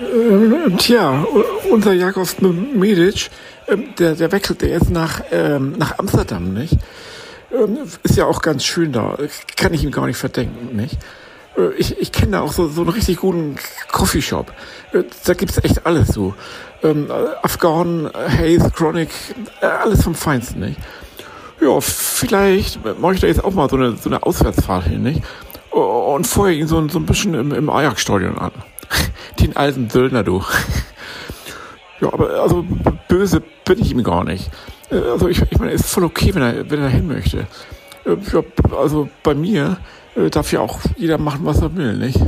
Äh, tja, unser Jakobs Medic, äh, der, der wechselte jetzt nach, ähm, nach Amsterdam, nicht? Ähm, ist ja auch ganz schön da. Kann ich ihm gar nicht verdenken, nicht? Äh, ich, ich kenne da auch so, so einen richtig guten Coffeeshop. Äh, da gibt's echt alles so. Ähm, Afghan, Haze, Chronic, äh, alles vom Feinsten, nicht? Ja, vielleicht mache ich da jetzt auch mal so eine, so eine Auswärtsfahrt hin, nicht? Und vorher ihn so, so ein bisschen im, im Ajax-Stadion an. Den alten Söldner, du. Ja, aber also böse bin ich ihm gar nicht. Also ich, ich meine, ist voll okay, wenn er, wenn er hin möchte. Ja, also bei mir darf ja auch jeder machen, was er will, nicht?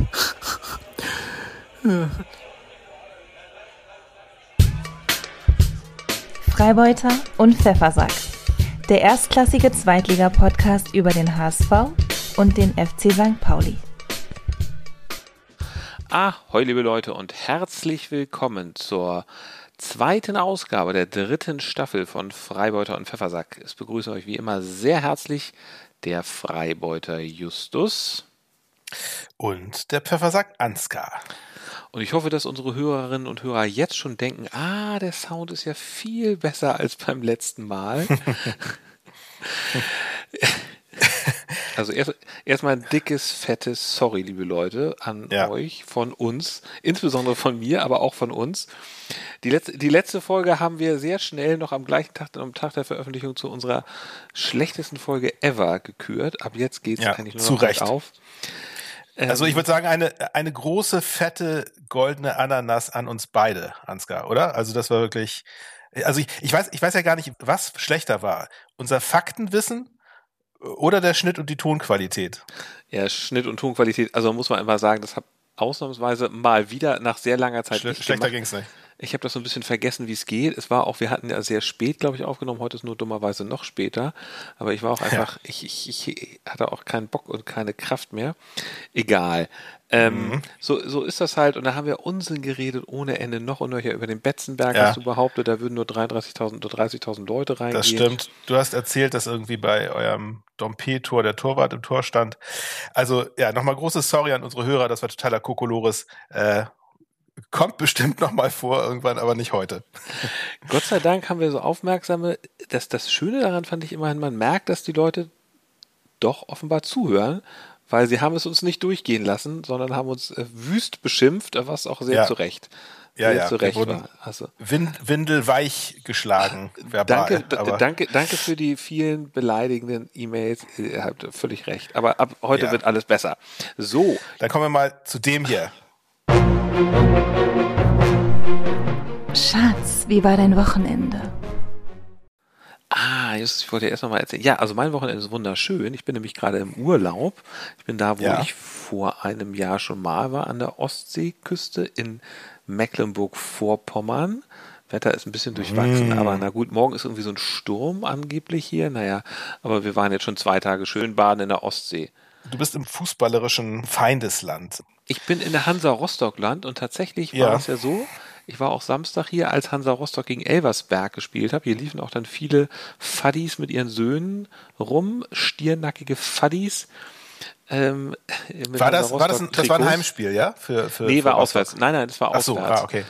Freibeuter und Pfeffersack. Der erstklassige Zweitliga-Podcast über den HSV und den FC St. Pauli. Ahoi, liebe Leute, und herzlich willkommen zur zweiten Ausgabe der dritten Staffel von Freibeuter und Pfeffersack. Es begrüße euch wie immer sehr herzlich der Freibeuter Justus und der Pfeffersack Ansgar. Und ich hoffe, dass unsere Hörerinnen und Hörer jetzt schon denken, ah, der Sound ist ja viel besser als beim letzten Mal. Also erst erstmal ein dickes, fettes Sorry, liebe Leute, an ja. euch von uns, insbesondere von mir, aber auch von uns. Die letzte, die letzte Folge haben wir sehr schnell noch am gleichen Tag, am Tag der Veröffentlichung zu unserer schlechtesten Folge ever gekürt. Ab jetzt geht es ja, eigentlich nur noch Recht. auf. Also ich ähm, würde sagen, eine, eine große, fette, goldene Ananas an uns beide, Ansgar, oder? Also das war wirklich, also ich, ich weiß, ich weiß ja gar nicht, was schlechter war. Unser Faktenwissen oder der Schnitt und die Tonqualität? Ja, Schnitt und Tonqualität, also muss man einfach sagen, das hat ausnahmsweise mal wieder nach sehr langer Zeit Schle Schlechter ging es nicht. Ich habe das so ein bisschen vergessen, wie es geht. Es war auch, wir hatten ja sehr spät, glaube ich, aufgenommen. Heute ist nur dummerweise noch später. Aber ich war auch einfach, ja. ich, ich, ich hatte auch keinen Bock und keine Kraft mehr. Egal. Ähm, mhm. so, so ist das halt. Und da haben wir Unsinn geredet ohne Ende noch und nöcher über den Betzenberg, ja. hast du behauptet, da würden nur 33.000 oder 30.000 Leute reingehen. Das stimmt. Du hast erzählt, dass irgendwie bei eurem Dompe-Tor der Torwart im Tor stand. Also ja, nochmal großes Sorry an unsere Hörer, das war totaler Kokolores. Äh, kommt bestimmt nochmal vor irgendwann, aber nicht heute. Gott sei Dank haben wir so aufmerksame, dass das Schöne daran fand ich immerhin, man merkt, dass die Leute doch offenbar zuhören weil sie haben es uns nicht durchgehen lassen, sondern haben uns äh, wüst beschimpft, was auch sehr ja. zu Recht. Ja, ja, zu Recht war. Also, Wind, Windelweich geschlagen. Verbal, danke, danke, danke für die vielen beleidigenden E-Mails. Ihr habt völlig recht. Aber ab heute ja. wird alles besser. So. Dann kommen wir mal zu dem hier. Schatz, wie war dein Wochenende? Ah, just, ich wollte erst noch mal erzählen. Ja, also mein Wochenende ist wunderschön. Ich bin nämlich gerade im Urlaub. Ich bin da, wo ja. ich vor einem Jahr schon mal war, an der Ostseeküste in Mecklenburg-Vorpommern. Wetter ist ein bisschen durchwachsen, mm. aber na gut, morgen ist irgendwie so ein Sturm angeblich hier. Naja, aber wir waren jetzt schon zwei Tage schön baden in der Ostsee. Du bist im fußballerischen Feindesland. Ich bin in der Hansa Rostockland und tatsächlich war ja. es ja so, ich war auch Samstag hier, als Hansa Rostock gegen Elversberg gespielt habe. Hier liefen auch dann viele Faddies mit ihren Söhnen rum, stiernackige Faddies. Ähm, war das, war das, ein, das war ein Heimspiel, ja? Für, für, nee, für war Rostock. auswärts. Nein, nein, das war auswärts. Ach so, ah, okay.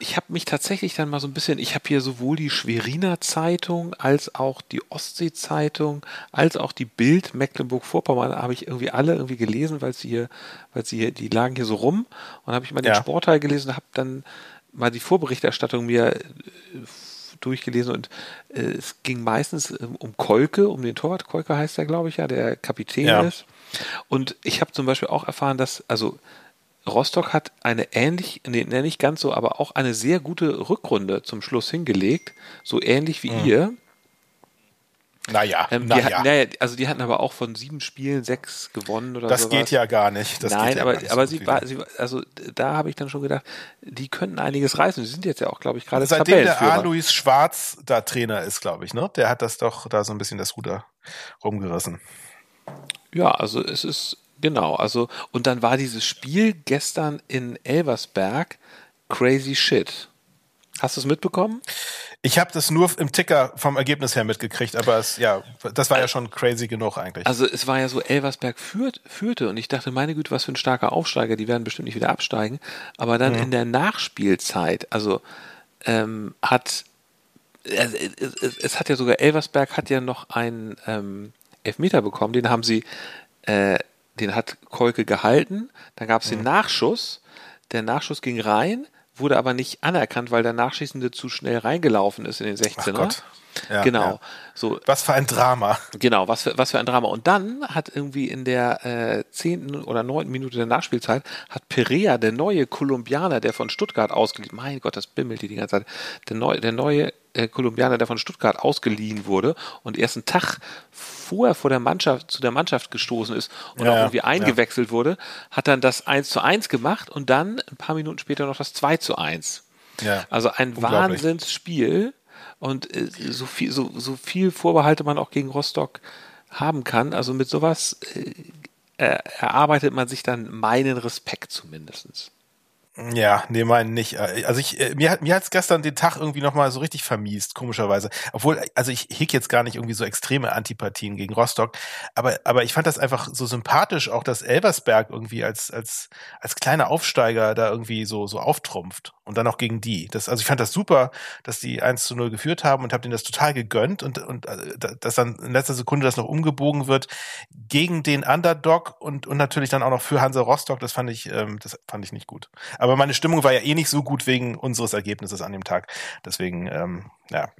Ich habe mich tatsächlich dann mal so ein bisschen, ich habe hier sowohl die Schweriner Zeitung als auch die Ostsee Zeitung als auch die Bild Mecklenburg-Vorpommern habe ich irgendwie alle irgendwie gelesen, weil sie hier, weil sie hier, die lagen hier so rum und habe ich mal den ja. Sportteil gelesen und habe dann mal die Vorberichterstattung mir äh, durchgelesen und äh, es ging meistens äh, um Kolke, um den Torwart. Kolke heißt er, glaube ich, ja, der Kapitän ja. ist. Und ich habe zum Beispiel auch erfahren, dass, also Rostock hat eine ähnlich, nee, nicht ganz so, aber auch eine sehr gute Rückrunde zum Schluss hingelegt, so ähnlich wie mhm. ihr. Naja, ähm, naja. Hatten, naja. Also die hatten aber auch von sieben Spielen sechs gewonnen oder so. Das sowas. geht ja gar nicht. Das Nein, ja aber, aber sie, war, sie, also da habe ich dann schon gedacht, die könnten einiges reißen. Sie sind jetzt ja auch, glaube ich, gerade Seitdem der Alois Schwarz da Trainer ist, glaube ich, ne? Der hat das doch da so ein bisschen das Ruder rumgerissen. Ja, also es ist, genau, also, und dann war dieses Spiel gestern in Elversberg crazy shit. Hast du es mitbekommen? Ich habe das nur im Ticker vom Ergebnis her mitgekriegt, aber es, ja, das war ja schon crazy genug eigentlich. Also es war ja so, Elversberg führt, führte und ich dachte, meine Güte, was für ein starker Aufsteiger, die werden bestimmt nicht wieder absteigen. Aber dann mhm. in der Nachspielzeit, also ähm, hat es, es, es, hat ja sogar Elversberg hat ja noch einen ähm, Elfmeter bekommen, den haben sie, äh, den hat Kolke gehalten, dann gab es mhm. den Nachschuss, der Nachschuss ging rein, wurde aber nicht anerkannt, weil der Nachschießende zu schnell reingelaufen ist in den 16er. Ja, genau. Ja. So, was für ein Drama. Genau, was für, was für ein Drama. Und dann hat irgendwie in der äh, zehnten oder neunten Minute der Nachspielzeit hat Perea, der neue Kolumbianer, der von Stuttgart ausgeliehen, mein Gott, das bimmelt hier die ganze Zeit, der neue, der neue äh, Kolumbianer, der von Stuttgart ausgeliehen wurde und erst einen Tag vorher vor der Mannschaft, zu der Mannschaft gestoßen ist und ja, auch irgendwie eingewechselt ja. wurde, hat dann das 1 zu 1 gemacht und dann ein paar Minuten später noch das 2 zu 1. Ja, also ein Wahnsinnsspiel und äh, so viel, so, so viel Vorbehalte man auch gegen Rostock haben kann. Also mit sowas äh, erarbeitet man sich dann meinen Respekt zumindestens. Ja, nee, meinen nicht. Äh, also ich, äh, mir hat mir hat's gestern den Tag irgendwie nochmal so richtig vermiest, komischerweise. Obwohl, also ich heg jetzt gar nicht irgendwie so extreme Antipathien gegen Rostock, aber, aber ich fand das einfach so sympathisch, auch dass Elversberg irgendwie als, als, als kleiner Aufsteiger da irgendwie so, so auftrumpft und dann auch gegen die. Das, also ich fand das super, dass die 1 zu 0 geführt haben und habe denen das total gegönnt und, und äh, dass dann in letzter Sekunde das noch umgebogen wird gegen den Underdog und, und natürlich dann auch noch für Hansa Rostock. Das fand ich, ähm, das fand ich nicht gut. Aber meine Stimmung war ja eh nicht so gut wegen unseres Ergebnisses an dem Tag. Deswegen, ähm, ja,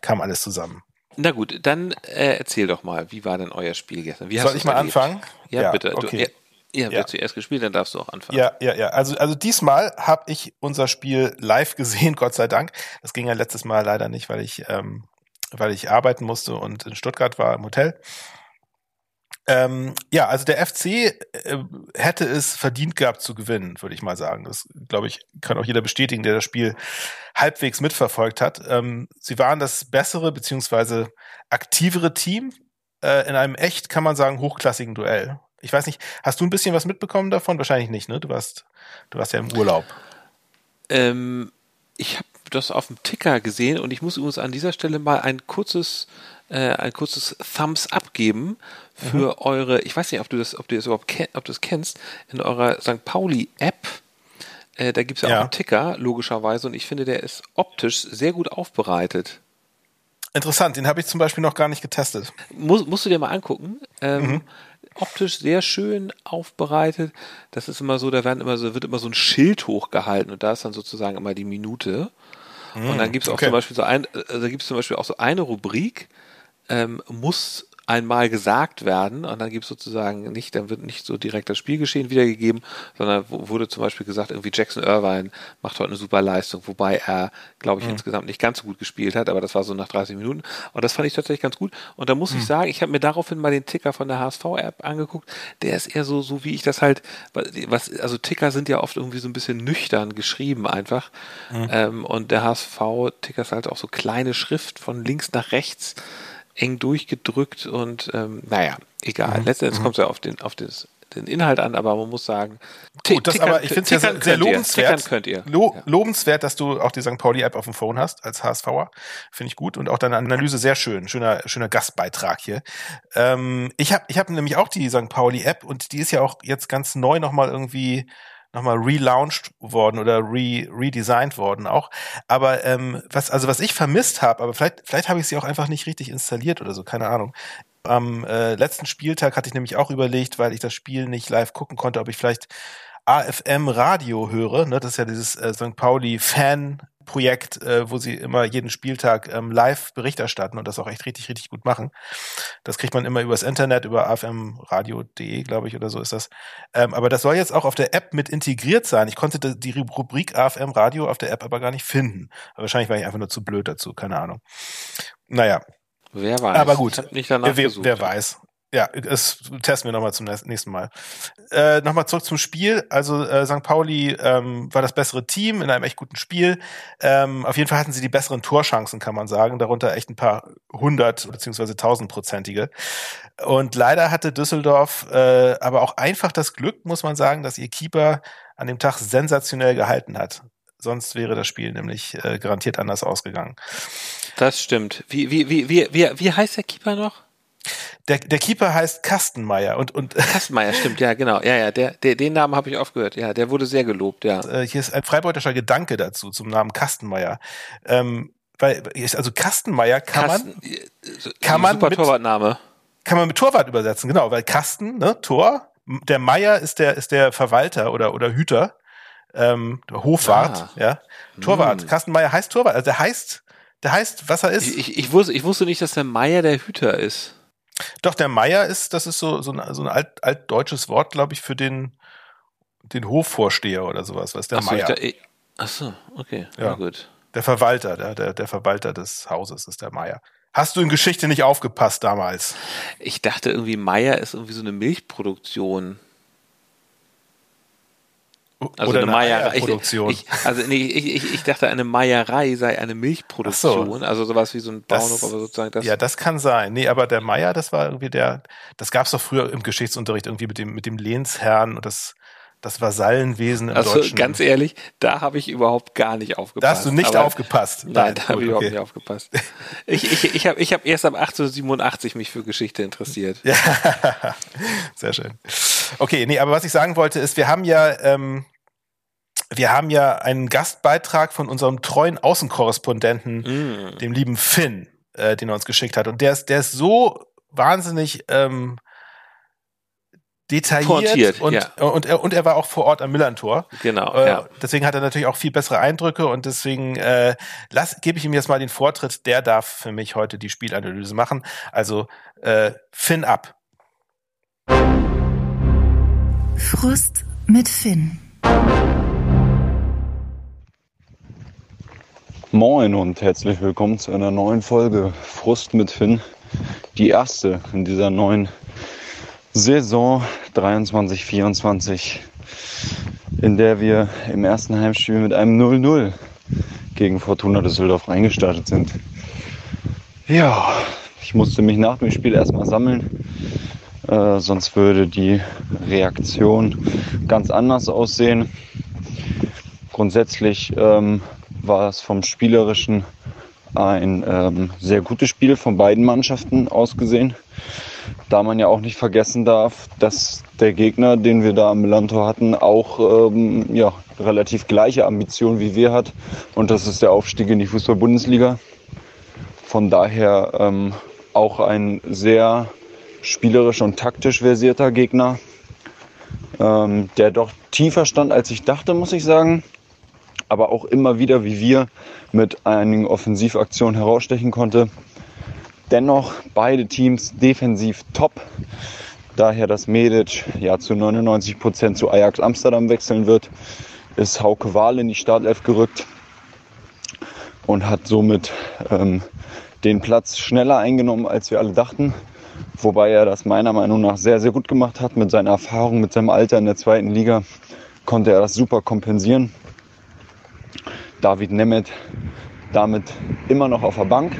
kam alles zusammen. Na gut, dann äh, erzähl doch mal, wie war denn euer Spiel gestern? Wie Soll ich mal erlebt? anfangen? Ja, ja bitte. Okay. Du, ja, ja, wer zuerst gespielt, dann darfst du auch anfangen. Ja, ja, ja. Also, also diesmal habe ich unser Spiel live gesehen, Gott sei Dank. Das ging ja letztes Mal leider nicht, weil ich, ähm, weil ich arbeiten musste und in Stuttgart war im Hotel. Ähm, ja, also der FC äh, hätte es verdient gehabt zu gewinnen, würde ich mal sagen. Das, glaube ich, kann auch jeder bestätigen, der das Spiel halbwegs mitverfolgt hat. Ähm, sie waren das bessere beziehungsweise aktivere Team äh, in einem echt, kann man sagen, hochklassigen Duell. Ich weiß nicht, hast du ein bisschen was mitbekommen davon? Wahrscheinlich nicht, ne? Du warst, du warst ja im Urlaub. Ähm, ich habe das auf dem Ticker gesehen und ich muss übrigens an dieser Stelle mal ein kurzes äh, ein kurzes Thumbs up geben für mhm. eure, ich weiß nicht, ob du das, ob du das überhaupt kenn, ob du das kennst, in eurer St. Pauli-App. Äh, da gibt es ja, ja auch einen Ticker, logischerweise, und ich finde, der ist optisch sehr gut aufbereitet. Interessant, den habe ich zum Beispiel noch gar nicht getestet. Muss, musst du dir mal angucken. Ähm, mhm. Optisch sehr schön aufbereitet. Das ist immer so, da werden immer so, wird immer so ein Schild hochgehalten und da ist dann sozusagen immer die Minute. Mhm, und dann gibt es auch okay. zum Beispiel so ein, äh, da gibt es zum Beispiel auch so eine Rubrik, ähm, muss einmal gesagt werden und dann gibt es sozusagen nicht, dann wird nicht so direkt das Spielgeschehen wiedergegeben, sondern wurde zum Beispiel gesagt, irgendwie Jackson Irvine macht heute eine super Leistung, wobei er, glaube ich, mhm. insgesamt nicht ganz so gut gespielt hat, aber das war so nach 30 Minuten und das fand ich tatsächlich ganz gut und da muss mhm. ich sagen, ich habe mir daraufhin mal den Ticker von der HSV-App angeguckt, der ist eher so, so wie ich das halt, was, also Ticker sind ja oft irgendwie so ein bisschen nüchtern geschrieben einfach mhm. ähm, und der HSV-Ticker ist halt auch so kleine Schrift von links nach rechts, eng durchgedrückt und ähm, naja, egal. Mhm. Letztendlich mhm. kommt es ja auf den, auf das, den Inhalt an, aber man muss sagen, Gut, das aber ich finde es ja sehr, sehr lobenswert, könnt ihr. Lo lobenswert, dass du auch die St. Pauli-App auf dem Phone hast als HSVer. Finde ich gut. Und auch deine Analyse sehr schön. Schöner, schöner Gastbeitrag hier. Ähm, ich habe ich hab nämlich auch die St. Pauli-App und die ist ja auch jetzt ganz neu nochmal irgendwie nochmal relaunched worden oder re redesigned worden auch. Aber ähm, was, also was ich vermisst habe, aber vielleicht, vielleicht habe ich sie auch einfach nicht richtig installiert oder so, keine Ahnung. Am äh, letzten Spieltag hatte ich nämlich auch überlegt, weil ich das Spiel nicht live gucken konnte, ob ich vielleicht AFM Radio höre. Ne? Das ist ja dieses äh, St. Pauli Fan Projekt, äh, wo sie immer jeden Spieltag ähm, live Bericht erstatten und das auch echt richtig, richtig gut machen. Das kriegt man immer übers Internet, über afmradio.de, glaube ich, oder so ist das. Ähm, aber das soll jetzt auch auf der App mit integriert sein. Ich konnte die Rubrik AFM Radio auf der App aber gar nicht finden. Aber wahrscheinlich war ich einfach nur zu blöd dazu, keine Ahnung. Naja. Wer weiß. Aber gut, nicht danach wer, wer weiß. Ja, das testen wir nochmal zum nächsten Mal. Äh, nochmal zurück zum Spiel. Also äh, St. Pauli ähm, war das bessere Team in einem echt guten Spiel. Ähm, auf jeden Fall hatten sie die besseren Torchancen, kann man sagen. Darunter echt ein paar hundert beziehungsweise tausendprozentige. Und leider hatte Düsseldorf äh, aber auch einfach das Glück, muss man sagen, dass ihr Keeper an dem Tag sensationell gehalten hat. sonst wäre das Spiel nämlich äh, garantiert anders ausgegangen. Das stimmt. Wie, wie, wie, wie, wie, wie heißt der Keeper noch? Der, der Keeper heißt Kastenmeier und und Kastenmeier stimmt. Ja genau. Ja ja der, der den Namen habe ich aufgehört ja der wurde sehr gelobt ja. Äh, hier ist ein freibeutischer Gedanke dazu zum Namen Kastenmeier. Ähm, weil also Kastenmeier kann Kasten, man äh, kann man super mit, Torwartname. kann man mit Torwart übersetzen genau weil Kasten ne Tor der Meier ist der ist der Verwalter oder oder Hüter ähm, Hofwart ah. ja. Torwart hm. Kastenmeier heißt Torwart also der heißt der heißt was er ist. Ich, ich, ich wusste ich wusste nicht dass der Meier der Hüter ist doch, der Meier ist, das ist so, so ein, so ein alt, altdeutsches Wort, glaube ich, für den, den Hofvorsteher oder sowas, was der Meier. ach so, okay, ja. Na gut. Der Verwalter, der, der, der Verwalter des Hauses ist der Meier. Hast du in Geschichte nicht aufgepasst damals? Ich dachte irgendwie, Meier ist irgendwie so eine Milchproduktion. Also Oder eine, Meierproduktion. Ich, ich, also nee, ich, ich, dachte, eine Meierei sei eine Milchproduktion, so. also sowas wie so ein Bauernhof, das, aber sozusagen das. Ja, das kann sein. Nee, aber der Meier, das war irgendwie der, das gab es doch früher im Geschichtsunterricht irgendwie mit dem, mit dem Lehnsherrn und das, das Vasallenwesen im also, Deutschen. ganz ehrlich, da habe ich überhaupt gar nicht aufgepasst. Da hast du nicht aber, aufgepasst. Nein, nein da habe ich überhaupt nicht aufgepasst. Ich, ich, ich habe ich hab erst ab 1887 mich für Geschichte interessiert. Ja, sehr schön. Okay, nee, aber was ich sagen wollte ist, wir haben ja, ähm, wir haben ja einen Gastbeitrag von unserem treuen Außenkorrespondenten, mm. dem lieben Finn, äh, den er uns geschickt hat. Und der ist, der ist so wahnsinnig ähm, detailliert Portiert, und, ja. und, er, und er war auch vor Ort am Millantor. Genau. Äh, ja. Deswegen hat er natürlich auch viel bessere Eindrücke und deswegen äh, gebe ich ihm jetzt mal den Vortritt. Der darf für mich heute die Spielanalyse machen. Also äh, Finn ab. Frust mit Finn. Moin und herzlich willkommen zu einer neuen Folge Frust mit Finn. Die erste in dieser neuen Saison 23-24, in der wir im ersten Heimspiel mit einem 0-0 gegen Fortuna Düsseldorf reingestartet sind. Ja, ich musste mich nach dem Spiel erstmal sammeln, äh, sonst würde die Reaktion ganz anders aussehen. Grundsätzlich ähm, war es vom Spielerischen ein ähm, sehr gutes Spiel von beiden Mannschaften ausgesehen. Da man ja auch nicht vergessen darf, dass der Gegner, den wir da am Millantor hatten, auch ähm, ja, relativ gleiche Ambitionen wie wir hat. Und das ist der Aufstieg in die Fußball-Bundesliga. Von daher ähm, auch ein sehr spielerisch und taktisch versierter Gegner, ähm, der doch tiefer stand, als ich dachte, muss ich sagen aber auch immer wieder, wie wir, mit einigen Offensivaktionen herausstechen konnte. Dennoch beide Teams defensiv top. Daher, dass Medic ja zu 99 Prozent zu Ajax Amsterdam wechseln wird, ist Hauke Wahl in die Startelf gerückt und hat somit ähm, den Platz schneller eingenommen, als wir alle dachten. Wobei er das meiner Meinung nach sehr, sehr gut gemacht hat. Mit seiner Erfahrung, mit seinem Alter in der zweiten Liga konnte er das super kompensieren. David Nemeth damit immer noch auf der Bank,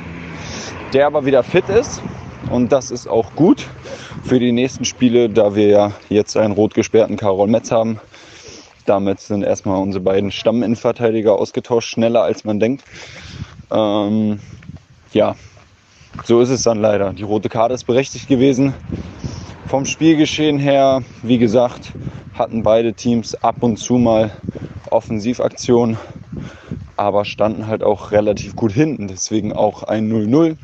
der aber wieder fit ist und das ist auch gut für die nächsten Spiele, da wir ja jetzt einen rot gesperrten Karol Metz haben. Damit sind erstmal unsere beiden Stamminnenverteidiger ausgetauscht, schneller als man denkt. Ähm, ja, so ist es dann leider. Die rote Karte ist berechtigt gewesen. Vom Spielgeschehen her, wie gesagt, hatten beide Teams ab und zu mal Offensivaktionen aber standen halt auch relativ gut hinten, deswegen auch ein 0-0.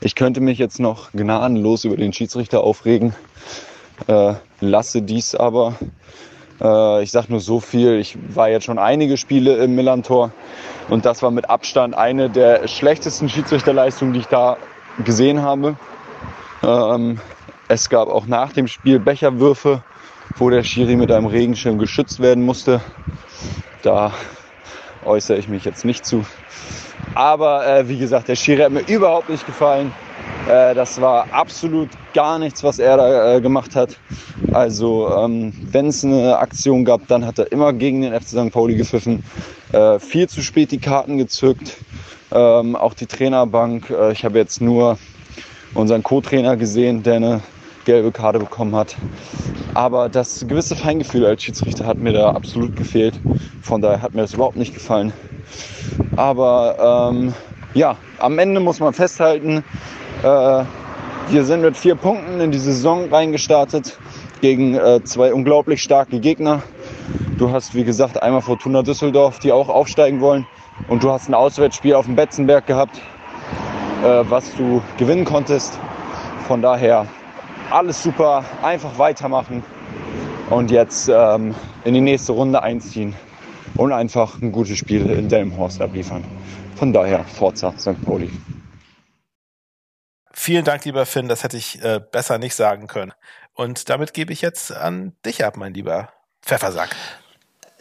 Ich könnte mich jetzt noch gnadenlos über den Schiedsrichter aufregen, äh, lasse dies aber. Äh, ich sage nur so viel, ich war jetzt schon einige Spiele im Millantor und das war mit Abstand eine der schlechtesten Schiedsrichterleistungen, die ich da gesehen habe. Ähm, es gab auch nach dem Spiel Becherwürfe, wo der Schiri mit einem Regenschirm geschützt werden musste. Da äußere ich mich jetzt nicht zu. Aber äh, wie gesagt, der Schiri hat mir überhaupt nicht gefallen. Äh, das war absolut gar nichts, was er da äh, gemacht hat. Also ähm, wenn es eine Aktion gab, dann hat er immer gegen den FC St. Pauli gepfiffen. Äh, viel zu spät die Karten gezückt. Ähm, auch die Trainerbank. Äh, ich habe jetzt nur unseren Co-Trainer gesehen, der eine gelbe Karte bekommen hat. Aber das gewisse Feingefühl als Schiedsrichter hat mir da absolut gefehlt. Von daher hat mir das überhaupt nicht gefallen. Aber ähm, ja, am Ende muss man festhalten, äh, wir sind mit vier Punkten in die Saison reingestartet gegen äh, zwei unglaublich starke Gegner. Du hast, wie gesagt, einmal Fortuna Düsseldorf, die auch aufsteigen wollen. Und du hast ein Auswärtsspiel auf dem Betzenberg gehabt, äh, was du gewinnen konntest. Von daher alles super, einfach weitermachen und jetzt ähm, in die nächste Runde einziehen und einfach ein gutes Spiel in Delmenhorst abliefern. Von daher, Forza St. Pauli. Vielen Dank, lieber Finn, das hätte ich äh, besser nicht sagen können. Und damit gebe ich jetzt an dich ab, mein lieber Pfeffersack.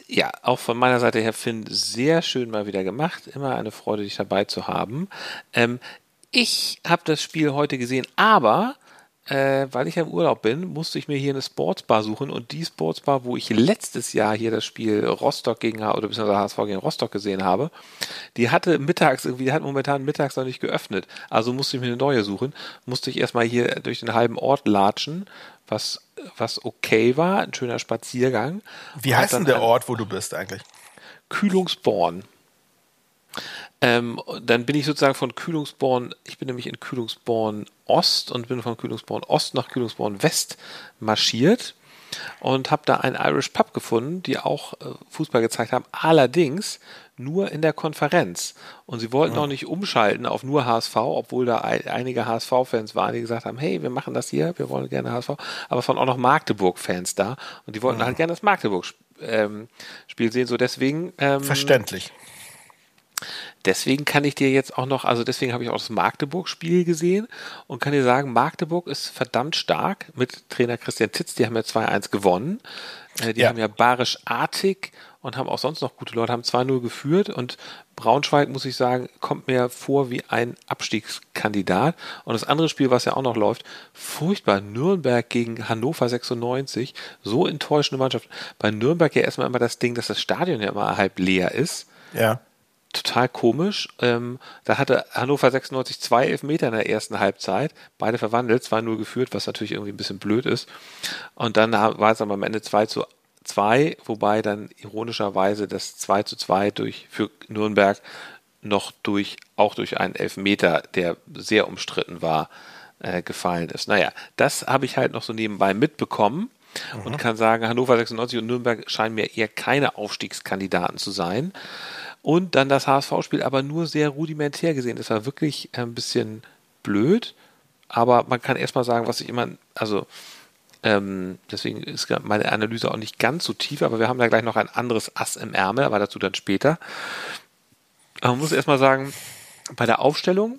Ja, auch von meiner Seite her, Finn, sehr schön mal wieder gemacht. Immer eine Freude, dich dabei zu haben. Ähm, ich habe das Spiel heute gesehen, aber äh, weil ich ja im Urlaub bin, musste ich mir hier eine Sportsbar suchen und die Sportsbar, wo ich letztes Jahr hier das Spiel Rostock gegen oder beziehungsweise HSV gegen Rostock gesehen habe, die hatte mittags irgendwie, die hat momentan mittags noch nicht geöffnet. Also musste ich mir eine neue suchen. Musste ich erstmal hier durch den halben Ort latschen, was, was okay war, ein schöner Spaziergang. Wie heißt denn der Ort, wo du bist eigentlich? Kühlungsborn. Ähm, dann bin ich sozusagen von Kühlungsborn, ich bin nämlich in Kühlungsborn Ost und bin von Kühlungsborn Ost nach Kühlungsborn West marschiert und habe da einen Irish Pub gefunden, die auch äh, Fußball gezeigt haben, allerdings nur in der Konferenz. Und sie wollten ja. auch nicht umschalten auf nur HSV, obwohl da einige HSV-Fans waren, die gesagt haben, hey, wir machen das hier, wir wollen gerne HSV. Aber es waren auch noch Magdeburg-Fans da und die wollten ja. halt gerne das Magdeburg-Spiel ähm, sehen. So deswegen. Ähm, Verständlich deswegen kann ich dir jetzt auch noch, also deswegen habe ich auch das Magdeburg-Spiel gesehen und kann dir sagen, Magdeburg ist verdammt stark mit Trainer Christian Titz, die haben ja 2-1 gewonnen. Äh, die ja. haben ja barisch-artig und haben auch sonst noch gute Leute, haben 2-0 geführt und Braunschweig, muss ich sagen, kommt mir vor wie ein Abstiegskandidat. Und das andere Spiel, was ja auch noch läuft, furchtbar, Nürnberg gegen Hannover 96, so enttäuschende Mannschaft. Bei Nürnberg ja erstmal immer das Ding, dass das Stadion ja immer halb leer ist. Ja total komisch. Ähm, da hatte Hannover 96 zwei Elfmeter in der ersten Halbzeit, beide verwandelt, 2-0 geführt, was natürlich irgendwie ein bisschen blöd ist. Und dann war es aber am Ende 2 zu 2, wobei dann ironischerweise das 2 zu 2 durch, für Nürnberg noch durch, auch durch einen Elfmeter, der sehr umstritten war, äh, gefallen ist. Naja, das habe ich halt noch so nebenbei mitbekommen und mhm. kann sagen, Hannover 96 und Nürnberg scheinen mir eher keine Aufstiegskandidaten zu sein. Und dann das HSV-Spiel aber nur sehr rudimentär gesehen. Das war wirklich ein bisschen blöd, aber man kann erstmal sagen, was ich immer, also ähm, deswegen ist meine Analyse auch nicht ganz so tief, aber wir haben da gleich noch ein anderes Ass im Ärmel, aber dazu dann später. Aber man muss erstmal sagen, bei der Aufstellung,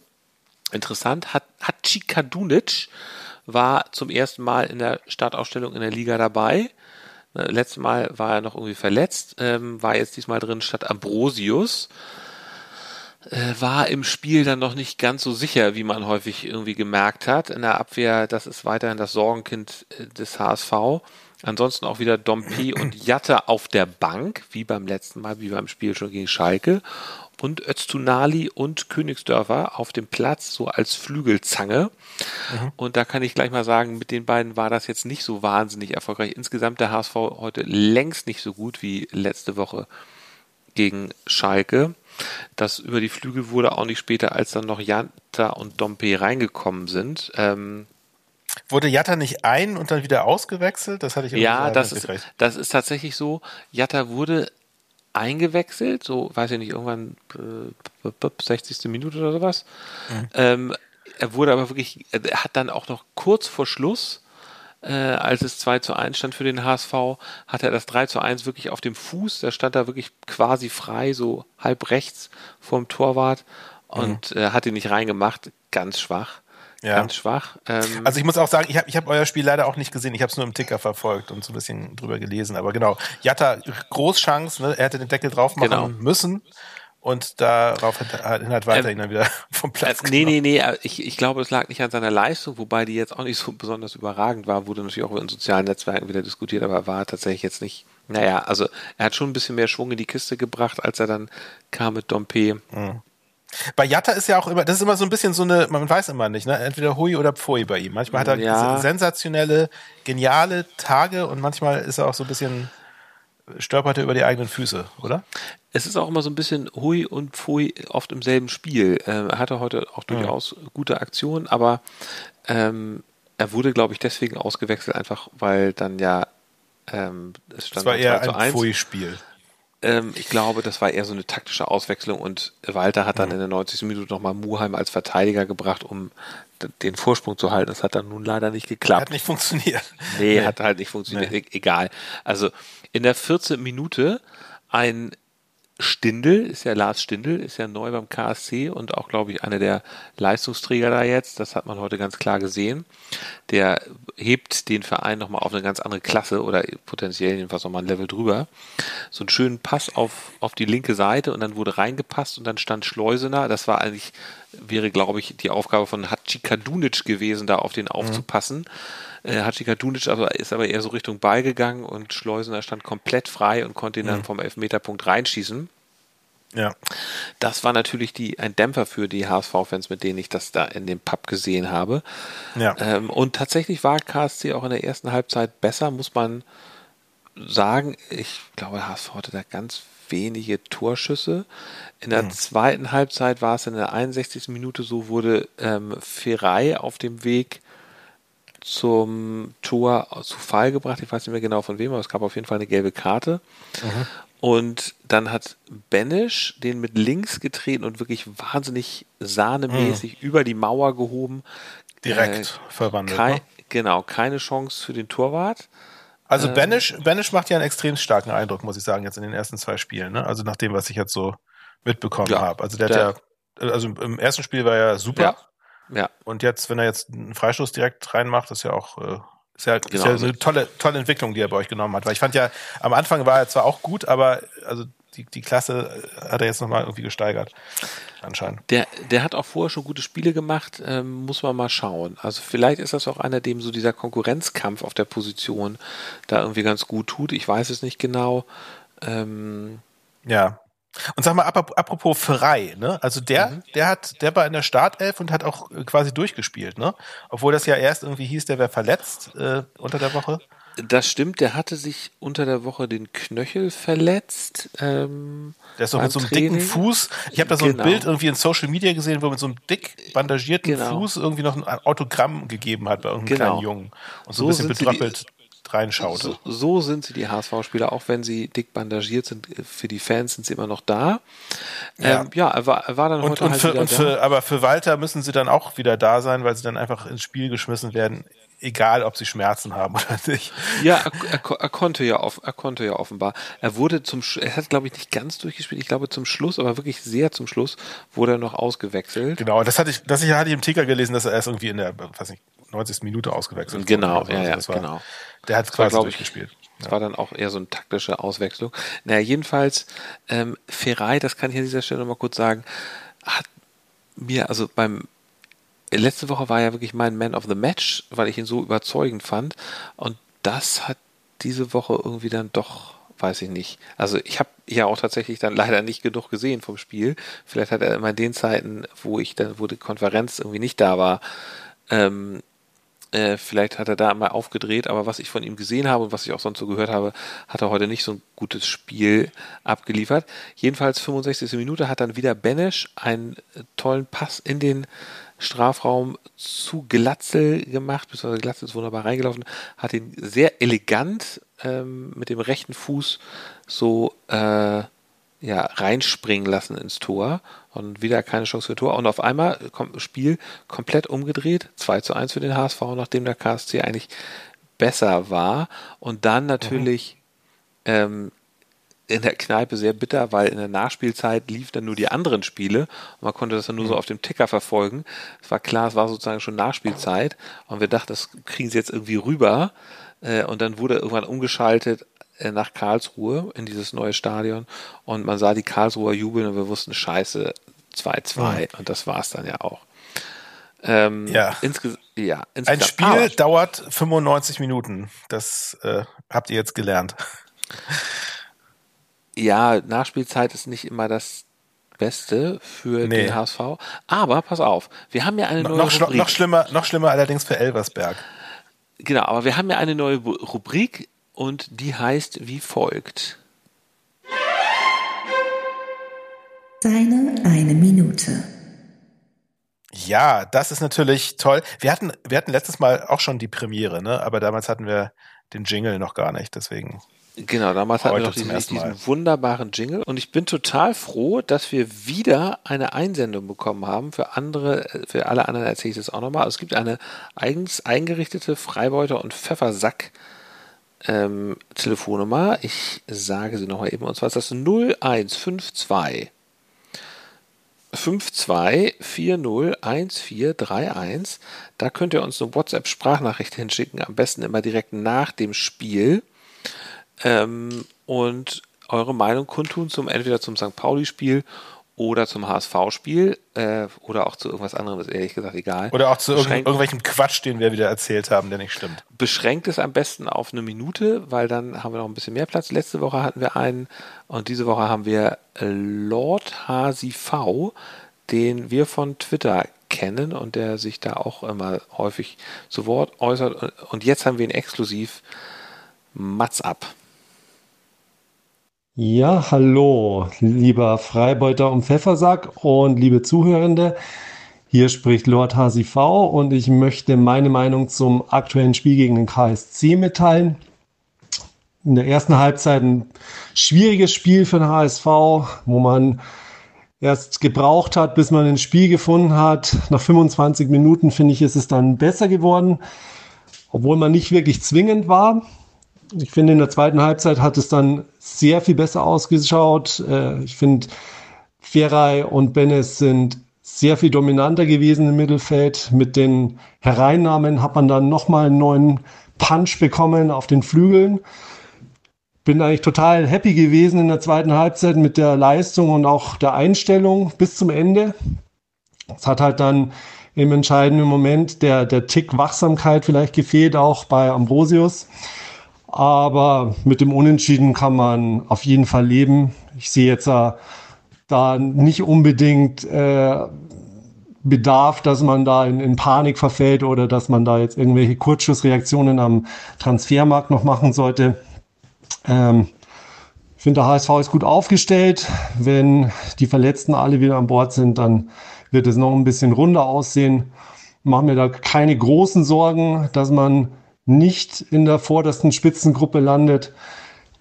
interessant, hat Hachi Kadunic war zum ersten Mal in der Startausstellung in der Liga dabei. Ne, letztes Mal war er noch irgendwie verletzt, ähm, war jetzt diesmal drin statt Ambrosius. Äh, war im Spiel dann noch nicht ganz so sicher, wie man häufig irgendwie gemerkt hat. In der Abwehr, das ist weiterhin das Sorgenkind äh, des HSV. Ansonsten auch wieder Dompe und Jatta auf der Bank, wie beim letzten Mal, wie beim Spiel schon gegen Schalke. Und Öztunali und Königsdörfer auf dem Platz, so als Flügelzange. Mhm. Und da kann ich gleich mal sagen, mit den beiden war das jetzt nicht so wahnsinnig erfolgreich. Insgesamt der HSV heute längst nicht so gut wie letzte Woche gegen Schalke. Das über die Flügel wurde auch nicht später, als dann noch Jatta und Dompe reingekommen sind. Ähm, Wurde Jatta nicht ein und dann wieder ausgewechselt? Das hatte ich Ja, das ist, das ist tatsächlich so. Jatta wurde eingewechselt, so weiß ich nicht, irgendwann äh, 60. Minute oder sowas. Mhm. Ähm, er wurde aber wirklich, er hat dann auch noch kurz vor Schluss, äh, als es 2 zu 1 stand für den HSV, hat er das 3 zu 1 wirklich auf dem Fuß, da stand er wirklich quasi frei, so halb rechts vorm Torwart und mhm. äh, hat ihn nicht reingemacht, ganz schwach. Ja. Ganz schwach. Ähm, also ich muss auch sagen, ich habe ich hab euer Spiel leider auch nicht gesehen. Ich habe es nur im Ticker verfolgt und so ein bisschen drüber gelesen. Aber genau, Jatta, Großchance, ne? er hätte den Deckel drauf machen genau. müssen. Und darauf hat, hat weiterhin ähm, dann wieder vom Platz äh, Nee, nee, nee, äh, ich, ich glaube, es lag nicht an seiner Leistung, wobei die jetzt auch nicht so besonders überragend war, wurde natürlich auch in sozialen Netzwerken wieder diskutiert, aber war tatsächlich jetzt nicht, naja, also er hat schon ein bisschen mehr Schwung in die Kiste gebracht, als er dann kam mit Dompe. Mhm. Bei Jatta ist ja auch immer, das ist immer so ein bisschen so eine, man weiß immer nicht, ne? Entweder Hui oder Pfui bei ihm. Manchmal hat er ja. sensationelle, geniale Tage und manchmal ist er auch so ein bisschen stolpert er über die eigenen Füße, oder? Es ist auch immer so ein bisschen Hui und Pfui oft im selben Spiel. Ähm, er hatte heute auch durchaus ja. gute Aktionen, aber ähm, er wurde, glaube ich, deswegen ausgewechselt, einfach weil dann ja ähm, es stand. Das war eher ein Pfui-Spiel. Ähm, ich glaube, das war eher so eine taktische Auswechslung und Walter hat dann mhm. in der 90. Minute nochmal Muheim als Verteidiger gebracht, um den Vorsprung zu halten. Das hat dann nun leider nicht geklappt. Hat nicht funktioniert. Nee, nee. hat halt nicht funktioniert. Nee. E egal. Also in der 14. Minute ein Stindel, ist ja Lars Stindel, ist ja neu beim KSC und auch, glaube ich, einer der Leistungsträger da jetzt. Das hat man heute ganz klar gesehen. Der hebt den Verein nochmal auf eine ganz andere Klasse oder potenziell jedenfalls nochmal ein Level drüber. So einen schönen Pass auf, auf die linke Seite und dann wurde reingepasst und dann stand Schleusener. Das war eigentlich, wäre, glaube ich, die Aufgabe von Hachikadunic gewesen, da auf den mhm. aufzupassen. Mhm. Äh, Hachikadunic aber, ist aber eher so Richtung Ball gegangen und Schleusener stand komplett frei und konnte ihn dann mhm. vom Elfmeterpunkt reinschießen. Ja. Das war natürlich die, ein Dämpfer für die HSV-Fans, mit denen ich das da in dem Pub gesehen habe. Ja. Ähm, und tatsächlich war KSC auch in der ersten Halbzeit besser, muss man sagen. Ich glaube, HSV hatte da ganz wenige Torschüsse. In der mhm. zweiten Halbzeit war es in der 61. Minute so, wurde ähm, Ferrei auf dem Weg zum Tor zu Fall gebracht. Ich weiß nicht mehr genau von wem, aber es gab auf jeden Fall eine gelbe Karte. Mhm. Und dann hat Benisch den mit links getreten und wirklich wahnsinnig sahnemäßig mhm. über die Mauer gehoben. Direkt äh, verwandelt. Kein, ne? Genau, keine Chance für den Torwart. Also ähm, Benisch, Benisch macht ja einen extrem starken Eindruck, muss ich sagen, jetzt in den ersten zwei Spielen. Ne? Also nach dem, was ich jetzt so mitbekommen ja, habe. Also der, der, hat ja, also im ersten Spiel war er super. Ja. Ja. Und jetzt, wenn er jetzt einen Freistoß direkt reinmacht, ist ja auch äh, ist ja, genau. ist ja eine tolle, tolle Entwicklung, die er bei euch genommen hat. Weil ich fand ja, am Anfang war er zwar auch gut, aber also die, die Klasse hat er jetzt nochmal irgendwie gesteigert. Anscheinend. Der, der hat auch vorher schon gute Spiele gemacht, ähm, muss man mal schauen. Also vielleicht ist das auch einer, dem so dieser Konkurrenzkampf auf der Position da irgendwie ganz gut tut. Ich weiß es nicht genau. Ähm, ja. Und sag mal, apropos Frei, ne? Also der, mhm. der hat, der war in der Startelf und hat auch äh, quasi durchgespielt, ne? Obwohl das ja erst irgendwie hieß, der wäre verletzt äh, unter der Woche. Das stimmt, der hatte sich unter der Woche den Knöchel verletzt. Ähm, der ist doch mit so einem Training. dicken Fuß. Ich habe da so genau. ein Bild irgendwie in Social Media gesehen, wo er mit so einem dick bandagierten genau. Fuß irgendwie noch ein Autogramm gegeben hat bei irgendeinem genau. kleinen Jungen. Und so, so ein bisschen betröppelt reinschaute. So, so, sind sie, die HSV-Spieler, auch wenn sie dick bandagiert sind, für die Fans sind sie immer noch da. Ja, ähm, ja er, war, er war dann und, heute und halt für, und für, Aber für Walter müssen sie dann auch wieder da sein, weil sie dann einfach ins Spiel geschmissen werden, egal ob sie Schmerzen haben oder nicht. Ja, er, er, er konnte ja auf, er konnte ja offenbar. Er wurde zum, er hat glaube ich nicht ganz durchgespielt. Ich glaube zum Schluss, aber wirklich sehr zum Schluss wurde er noch ausgewechselt. Genau, das hatte ich, das ich hatte ich im Ticker gelesen, dass er erst irgendwie in der, weiß nicht, 90. Minute ausgewechselt genau. Genau, ja, ja, war, genau. Der hat quasi war, durchgespielt. Das ja. war dann auch eher so eine taktische Auswechslung. Naja, jedenfalls, ähm, Ferrei, das kann ich an dieser Stelle nochmal kurz sagen, hat mir, also beim letzte Woche war ja wirklich mein Man of the Match, weil ich ihn so überzeugend fand. Und das hat diese Woche irgendwie dann doch, weiß ich nicht. Also ich habe ja auch tatsächlich dann leider nicht genug gesehen vom Spiel. Vielleicht hat er immer in den Zeiten, wo ich dann, wo die Konferenz irgendwie nicht da war, ähm, äh, vielleicht hat er da mal aufgedreht, aber was ich von ihm gesehen habe und was ich auch sonst so gehört habe, hat er heute nicht so ein gutes Spiel abgeliefert. Jedenfalls 65. Minute hat dann wieder Benesch einen äh, tollen Pass in den Strafraum zu Glatzel gemacht, beziehungsweise Glatzel ist wunderbar reingelaufen, hat ihn sehr elegant ähm, mit dem rechten Fuß so äh, ja, reinspringen lassen ins Tor und wieder keine Chance für Tor. Und auf einmal kommt das Spiel komplett umgedreht, 2 zu 1 für den HSV, nachdem der KSC eigentlich besser war. Und dann natürlich mhm. ähm, in der Kneipe sehr bitter, weil in der Nachspielzeit lief dann nur die anderen Spiele und man konnte das dann nur so mhm. auf dem Ticker verfolgen. Es war klar, es war sozusagen schon Nachspielzeit und wir dachten, das kriegen sie jetzt irgendwie rüber. Äh, und dann wurde irgendwann umgeschaltet nach Karlsruhe in dieses neue Stadion und man sah die Karlsruher jubeln und wir wussten, scheiße, 2-2 mhm. und das war es dann ja auch. Ähm, ja. Ja Ein Spiel aber, dauert 95 Minuten. Das äh, habt ihr jetzt gelernt. Ja, Nachspielzeit ist nicht immer das Beste für nee. den HSV. Aber pass auf, wir haben ja eine neue noch, Rubrik. Noch schlimmer, noch schlimmer allerdings für Elversberg. Genau, aber wir haben ja eine neue Rubrik und die heißt wie folgt. Deine eine Minute. Ja, das ist natürlich toll. Wir hatten, wir hatten letztes Mal auch schon die Premiere, ne? Aber damals hatten wir den Jingle noch gar nicht, deswegen. Genau, damals hatten wir noch diesen, diesen, wunderbaren Jingle und ich bin total froh, dass wir wieder eine Einsendung bekommen haben. Für andere, für alle anderen erzähle ich das auch nochmal. Also es gibt eine eigens eingerichtete Freibeuter- und Pfeffersack ähm, Telefonnummer. Ich sage sie nochmal eben und zwar ist das 0152 52401431. Da könnt ihr uns eine WhatsApp-Sprachnachricht hinschicken, am besten immer direkt nach dem Spiel. Ähm, und eure Meinung kundtun zum entweder zum St. Pauli-Spiel oder zum HSV-Spiel äh, oder auch zu irgendwas anderem, ist ehrlich gesagt egal. Oder auch zu irgendw irgendwelchem Quatsch, den wir wieder erzählt haben, der nicht stimmt. Beschränkt es am besten auf eine Minute, weil dann haben wir noch ein bisschen mehr Platz. Letzte Woche hatten wir einen und diese Woche haben wir Lord HCV, den wir von Twitter kennen und der sich da auch immer häufig zu Wort äußert. Und jetzt haben wir ihn exklusiv Mats ab. Ja, hallo, lieber Freibeuter und Pfeffersack und liebe Zuhörende. Hier spricht Lord HCV und ich möchte meine Meinung zum aktuellen Spiel gegen den KSC mitteilen. In der ersten Halbzeit ein schwieriges Spiel für den HSV, wo man erst gebraucht hat, bis man ein Spiel gefunden hat. Nach 25 Minuten finde ich, ist es dann besser geworden, obwohl man nicht wirklich zwingend war. Ich finde, in der zweiten Halbzeit hat es dann sehr viel besser ausgeschaut. Äh, ich finde, Feray und Benes sind sehr viel dominanter gewesen im Mittelfeld. Mit den Hereinnahmen hat man dann nochmal einen neuen Punch bekommen auf den Flügeln. Bin eigentlich total happy gewesen in der zweiten Halbzeit mit der Leistung und auch der Einstellung bis zum Ende. Es hat halt dann im entscheidenden Moment der, der Tick Wachsamkeit vielleicht gefehlt, auch bei Ambrosius. Aber mit dem Unentschieden kann man auf jeden Fall leben. Ich sehe jetzt da nicht unbedingt äh, Bedarf, dass man da in, in, Panik verfällt oder dass man da jetzt irgendwelche Kurzschussreaktionen am Transfermarkt noch machen sollte. Ähm, ich finde, der HSV ist gut aufgestellt. Wenn die Verletzten alle wieder an Bord sind, dann wird es noch ein bisschen runder aussehen. Mache mir da keine großen Sorgen, dass man nicht in der vordersten Spitzengruppe landet.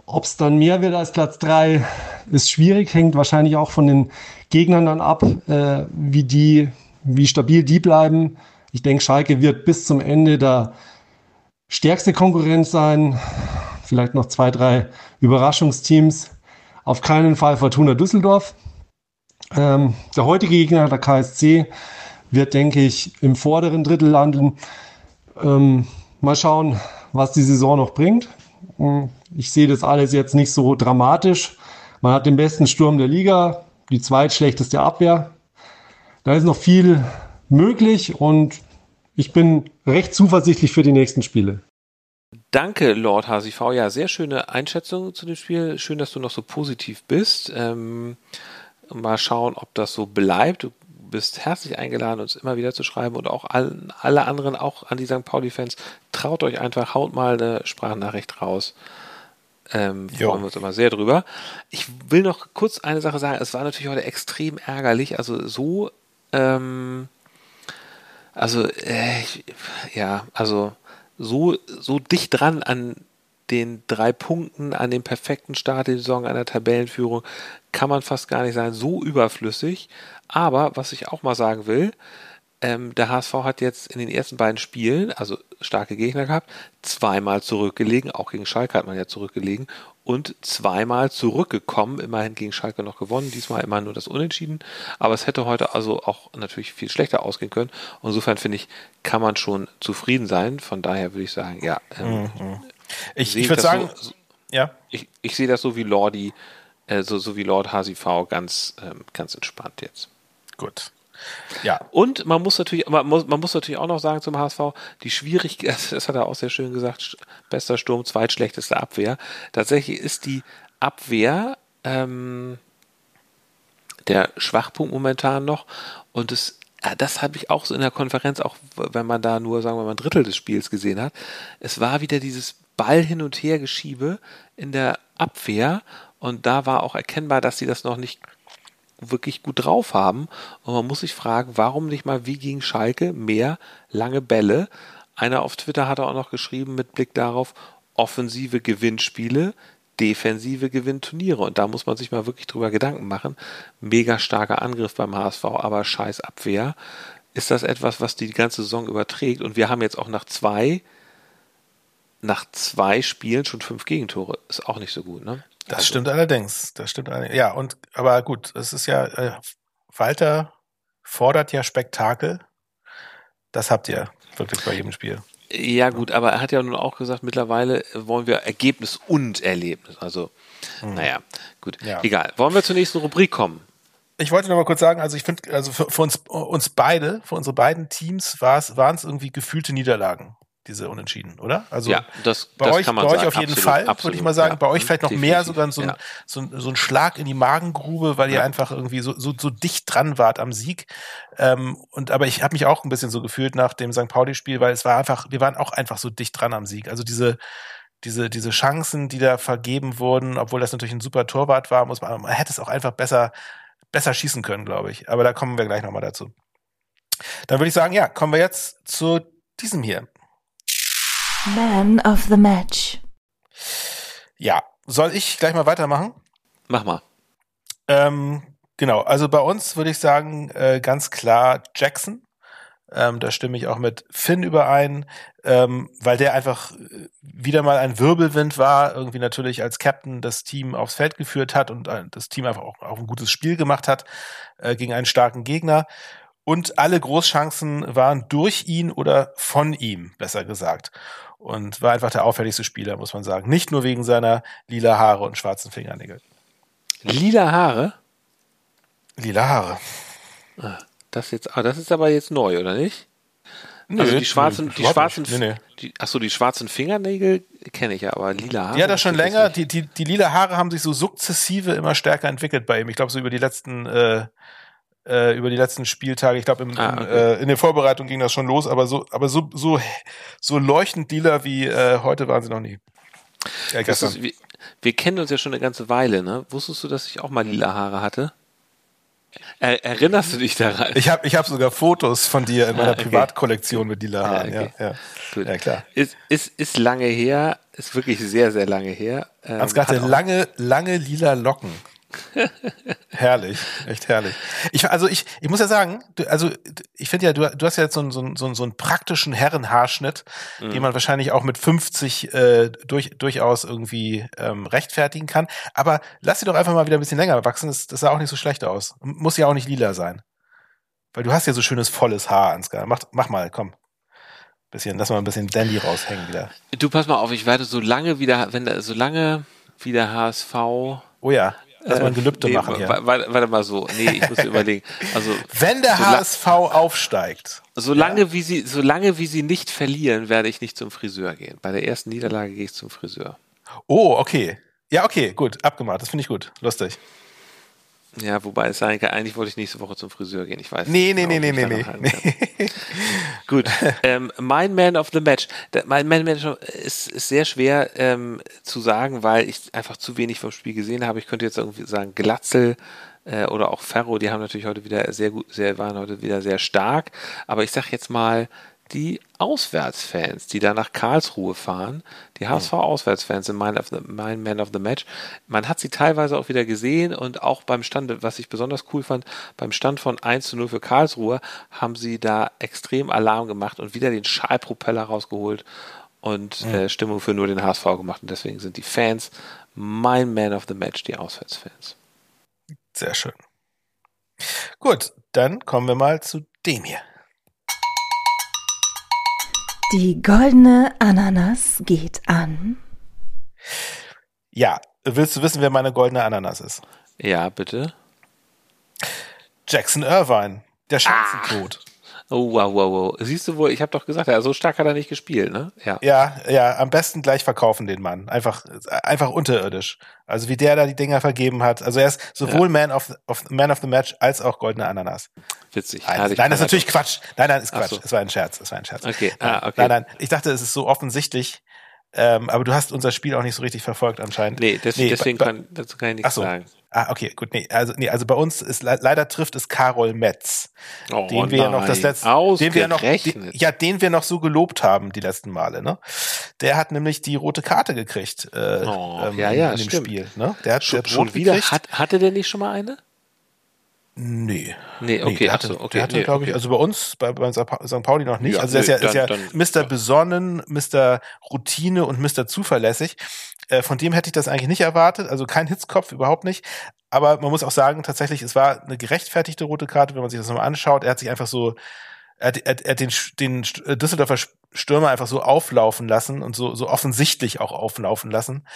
Ob es dann mehr wird als Platz drei, ist schwierig, hängt wahrscheinlich auch von den Gegnern dann ab, äh, wie die, wie stabil die bleiben. Ich denke, Schalke wird bis zum Ende der stärkste Konkurrent sein. Vielleicht noch zwei, drei Überraschungsteams. Auf keinen Fall Fortuna Düsseldorf. Ähm, der heutige Gegner, der KSC, wird, denke ich, im vorderen Drittel landen. Ähm, Mal schauen, was die Saison noch bringt. Hm, ich sehe das alles jetzt nicht so dramatisch. Man hat den besten Sturm der Liga, die zweitschlechteste Abwehr. Da ist noch viel möglich und ich bin recht zuversichtlich für die nächsten Spiele. Danke, Lord HCV. Ja, sehr schöne Einschätzung zu dem Spiel. Schön, dass du noch so positiv bist. Ähm, mal schauen, ob das so bleibt. Bist herzlich eingeladen, uns immer wieder zu schreiben und auch allen, alle anderen, auch an die St. Pauli-Fans, traut euch einfach, haut mal eine Sprachnachricht raus. Ähm, freuen wir uns immer sehr drüber. Ich will noch kurz eine Sache sagen. Es war natürlich heute extrem ärgerlich. Also so, ähm, also äh, ja, also so so dicht dran an den drei Punkten, an dem perfekten Start der Saison, an der Tabellenführung, kann man fast gar nicht sein. So überflüssig. Aber was ich auch mal sagen will, ähm, der HSV hat jetzt in den ersten beiden Spielen, also starke Gegner gehabt, zweimal zurückgelegen, auch gegen Schalke hat man ja zurückgelegen und zweimal zurückgekommen, immerhin gegen Schalke noch gewonnen, diesmal immer nur das Unentschieden, aber es hätte heute also auch natürlich viel schlechter ausgehen können. Insofern finde ich, kann man schon zufrieden sein. Von daher würde ich sagen, ja. Ähm, mhm. Ich, ich würde sagen, so, ja. Ich, ich sehe das so wie Lordi, äh, so, so wie Lord HCV ganz, ähm, ganz entspannt jetzt. Gut. Ja. Und man muss natürlich, man muss, man muss natürlich auch noch sagen zum HSV, die Schwierigkeit, das hat er auch sehr schön gesagt, bester Sturm, zweitschlechteste Abwehr. Tatsächlich ist die Abwehr ähm, der Schwachpunkt momentan noch. Und es, das habe ich auch so in der Konferenz, auch wenn man da nur, sagen wir mal, ein Drittel des Spiels gesehen hat. Es war wieder dieses Ball hin und her Geschiebe in der Abwehr. Und da war auch erkennbar, dass sie das noch nicht wirklich gut drauf haben. Und man muss sich fragen, warum nicht mal wie gegen Schalke mehr lange Bälle? Einer auf Twitter hat auch noch geschrieben mit Blick darauf, offensive Gewinnspiele, defensive Gewinnturniere. Und da muss man sich mal wirklich drüber Gedanken machen. Mega starker Angriff beim HSV, aber scheiß Abwehr. Ist das etwas, was die ganze Saison überträgt? Und wir haben jetzt auch nach zwei, nach zwei Spielen schon fünf Gegentore. Ist auch nicht so gut, ne? Das also. stimmt allerdings. Das stimmt allerdings. Ja, und, aber gut, es ist ja, äh, Walter fordert ja Spektakel. Das habt ihr wirklich bei jedem Spiel. Ja, gut, aber er hat ja nun auch gesagt, mittlerweile wollen wir Ergebnis und Erlebnis. Also, hm. naja, gut. Ja. Egal. Wollen wir zur nächsten Rubrik kommen? Ich wollte noch mal kurz sagen, also ich finde, also für, für, uns, uns beide, für unsere beiden Teams waren es irgendwie gefühlte Niederlagen diese Unentschieden, oder? Also ja, das, bei das euch, bei euch auf jeden absolut, Fall, absolut, würde ich mal sagen. Ja, bei euch vielleicht noch mehr sogar so ein, ja. so, ein, so ein Schlag in die Magengrube, weil ihr einfach irgendwie so, so, so dicht dran wart am Sieg. Ähm, und aber ich habe mich auch ein bisschen so gefühlt nach dem St. Pauli-Spiel, weil es war einfach, wir waren auch einfach so dicht dran am Sieg. Also diese diese, diese Chancen, die da vergeben wurden, obwohl das natürlich ein super Torwart war, muss man, man hätte es auch einfach besser, besser schießen können, glaube ich. Aber da kommen wir gleich nochmal dazu. Dann würde ich sagen, ja, kommen wir jetzt zu diesem hier. Man of the Match. Ja, soll ich gleich mal weitermachen? Mach mal. Ähm, genau, also bei uns würde ich sagen, äh, ganz klar Jackson. Ähm, da stimme ich auch mit Finn überein, ähm, weil der einfach äh, wieder mal ein Wirbelwind war, irgendwie natürlich als Captain das Team aufs Feld geführt hat und äh, das Team einfach auch, auch ein gutes Spiel gemacht hat äh, gegen einen starken Gegner. Und alle Großchancen waren durch ihn oder von ihm, besser gesagt und war einfach der auffälligste Spieler, muss man sagen. Nicht nur wegen seiner lila Haare und schwarzen Fingernägel. Lila Haare? Lila Haare. Ah, das jetzt, ah, das ist aber jetzt neu, oder nicht? Nee, also die schwarzen, die schwarzen, nee, nee. Die, achso, die schwarzen Fingernägel kenne ich ja, aber lila Haare. Ja, das schon länger. Die, die, die lila Haare haben sich so sukzessive immer stärker entwickelt bei ihm. Ich glaube, so über die letzten äh, äh, über die letzten Spieltage. Ich glaube, ah, okay. äh, in der Vorbereitung ging das schon los, aber so, aber so, so, so leuchtend Dealer wie äh, heute waren sie noch nie. Ja, gestern. Wir, wir, kennen uns ja schon eine ganze Weile, ne? Wusstest du, dass ich auch mal lila Haare hatte? Er, erinnerst du dich daran? Ich habe ich hab sogar Fotos von dir in meiner ah, okay. Privatkollektion mit lila Haaren. Ja, okay. ja, ja. ja, klar. Ist, ist, ist lange her, ist wirklich sehr, sehr lange her. Ähm, Ansgar hatte lange, lange lila Locken herrlich, echt herrlich. Ich, also ich, ich muss ja sagen, du, also ich finde ja, du, du hast ja jetzt so einen, so einen, so einen praktischen Herrenhaarschnitt, mhm. den man wahrscheinlich auch mit 50 äh, durch, durchaus irgendwie ähm, rechtfertigen kann. Aber lass sie doch einfach mal wieder ein bisschen länger wachsen. Das, das sah auch nicht so schlecht aus. Muss ja auch nicht lila sein. Weil du hast ja so schönes volles Haar, Ansgar. Mach, mach mal, komm. Bisschen, lass mal ein bisschen Dandy raushängen wieder. Du pass mal auf, ich werde so lange wieder, wenn so lange wie der HSV Oh ja. Lass mal ein Gelübde äh, nee, machen hier. Warte, warte, mal so. Nee, ich muss überlegen. Also, Wenn der HSV aufsteigt. Solange ja. wie sie, solange wie sie nicht verlieren, werde ich nicht zum Friseur gehen. Bei der ersten Niederlage gehe ich zum Friseur. Oh, okay. Ja, okay, gut, abgemacht. Das finde ich gut. Lustig. Ja, wobei es eigentlich, eigentlich wollte ich nächste Woche zum Friseur gehen. Ich weiß nee, nicht. Nee, genau, nee, nee, nee, nee. Gut. Ähm, mein Man of the Match. Mein Man of the Match ist, ist sehr schwer ähm, zu sagen, weil ich einfach zu wenig vom Spiel gesehen habe. Ich könnte jetzt irgendwie sagen, Glatzel äh, oder auch Ferro, die haben natürlich heute wieder sehr gut, sehr, waren heute wieder sehr stark. Aber ich sag jetzt mal, die Auswärtsfans, die da nach Karlsruhe fahren, die HSV-Auswärtsfans sind mein, mein Man of the Match. Man hat sie teilweise auch wieder gesehen und auch beim Stand, was ich besonders cool fand, beim Stand von 1 zu 0 für Karlsruhe haben sie da extrem Alarm gemacht und wieder den Schallpropeller rausgeholt und ja. äh, Stimmung für nur den HSV gemacht. Und deswegen sind die Fans mein Man of the Match, die Auswärtsfans. Sehr schön. Gut, dann kommen wir mal zu dem hier. Die goldene Ananas geht an. Ja, willst du wissen, wer meine goldene Ananas ist? Ja, bitte. Jackson Irvine, der Schanzentot. Oh, wow, wow, wow. Siehst du wohl, ich habe doch gesagt, ja, so stark hat er nicht gespielt, ne? Ja. Ja, ja, am besten gleich verkaufen den Mann. Einfach, einfach unterirdisch. Also wie der da die Dinger vergeben hat. Also er ist sowohl ja. Man, of, of, Man of the Match als auch goldene Ananas. Witzig. Nein, nein das ist natürlich Quatsch. Nein, nein, ist Quatsch. So. Es war ein Scherz. Es war ein Scherz. Okay. Ah, okay. Nein, nein. Ich dachte, es ist so offensichtlich. Ähm, aber du hast unser Spiel auch nicht so richtig verfolgt anscheinend. Nee, das, nee deswegen kann, dazu kann ich nichts so. sagen. Ah, okay, gut. Nee, also, nee, also bei uns ist leider trifft es Karol Metz. Oh, den wir nein. noch das letzte, den wir noch, den, ja, den wir noch so gelobt haben die letzten Male, ne? Der hat nämlich die rote Karte gekriegt, äh, oh, ähm, ja, ja, in dem stimmt. Spiel, ne? Der hat schon, schon wieder. Hat, hatte der nicht schon mal eine? Nee. Nee, okay, nee, hatte, okay. Der hatte, nee, glaube okay. ich, also bei uns, bei, bei St. Pauli noch nicht. Ja, also der nee, ist ja, dann, ist ja dann, Mr. Besonnen, Mr. Routine und Mr. Zuverlässig. Äh, von dem hätte ich das eigentlich nicht erwartet. Also kein Hitzkopf, überhaupt nicht. Aber man muss auch sagen, tatsächlich, es war eine gerechtfertigte rote Karte, wenn man sich das nochmal anschaut. Er hat sich einfach so, er hat, er, er hat den, den Düsseldorfer Stürmer einfach so auflaufen lassen und so, so offensichtlich auch auflaufen lassen.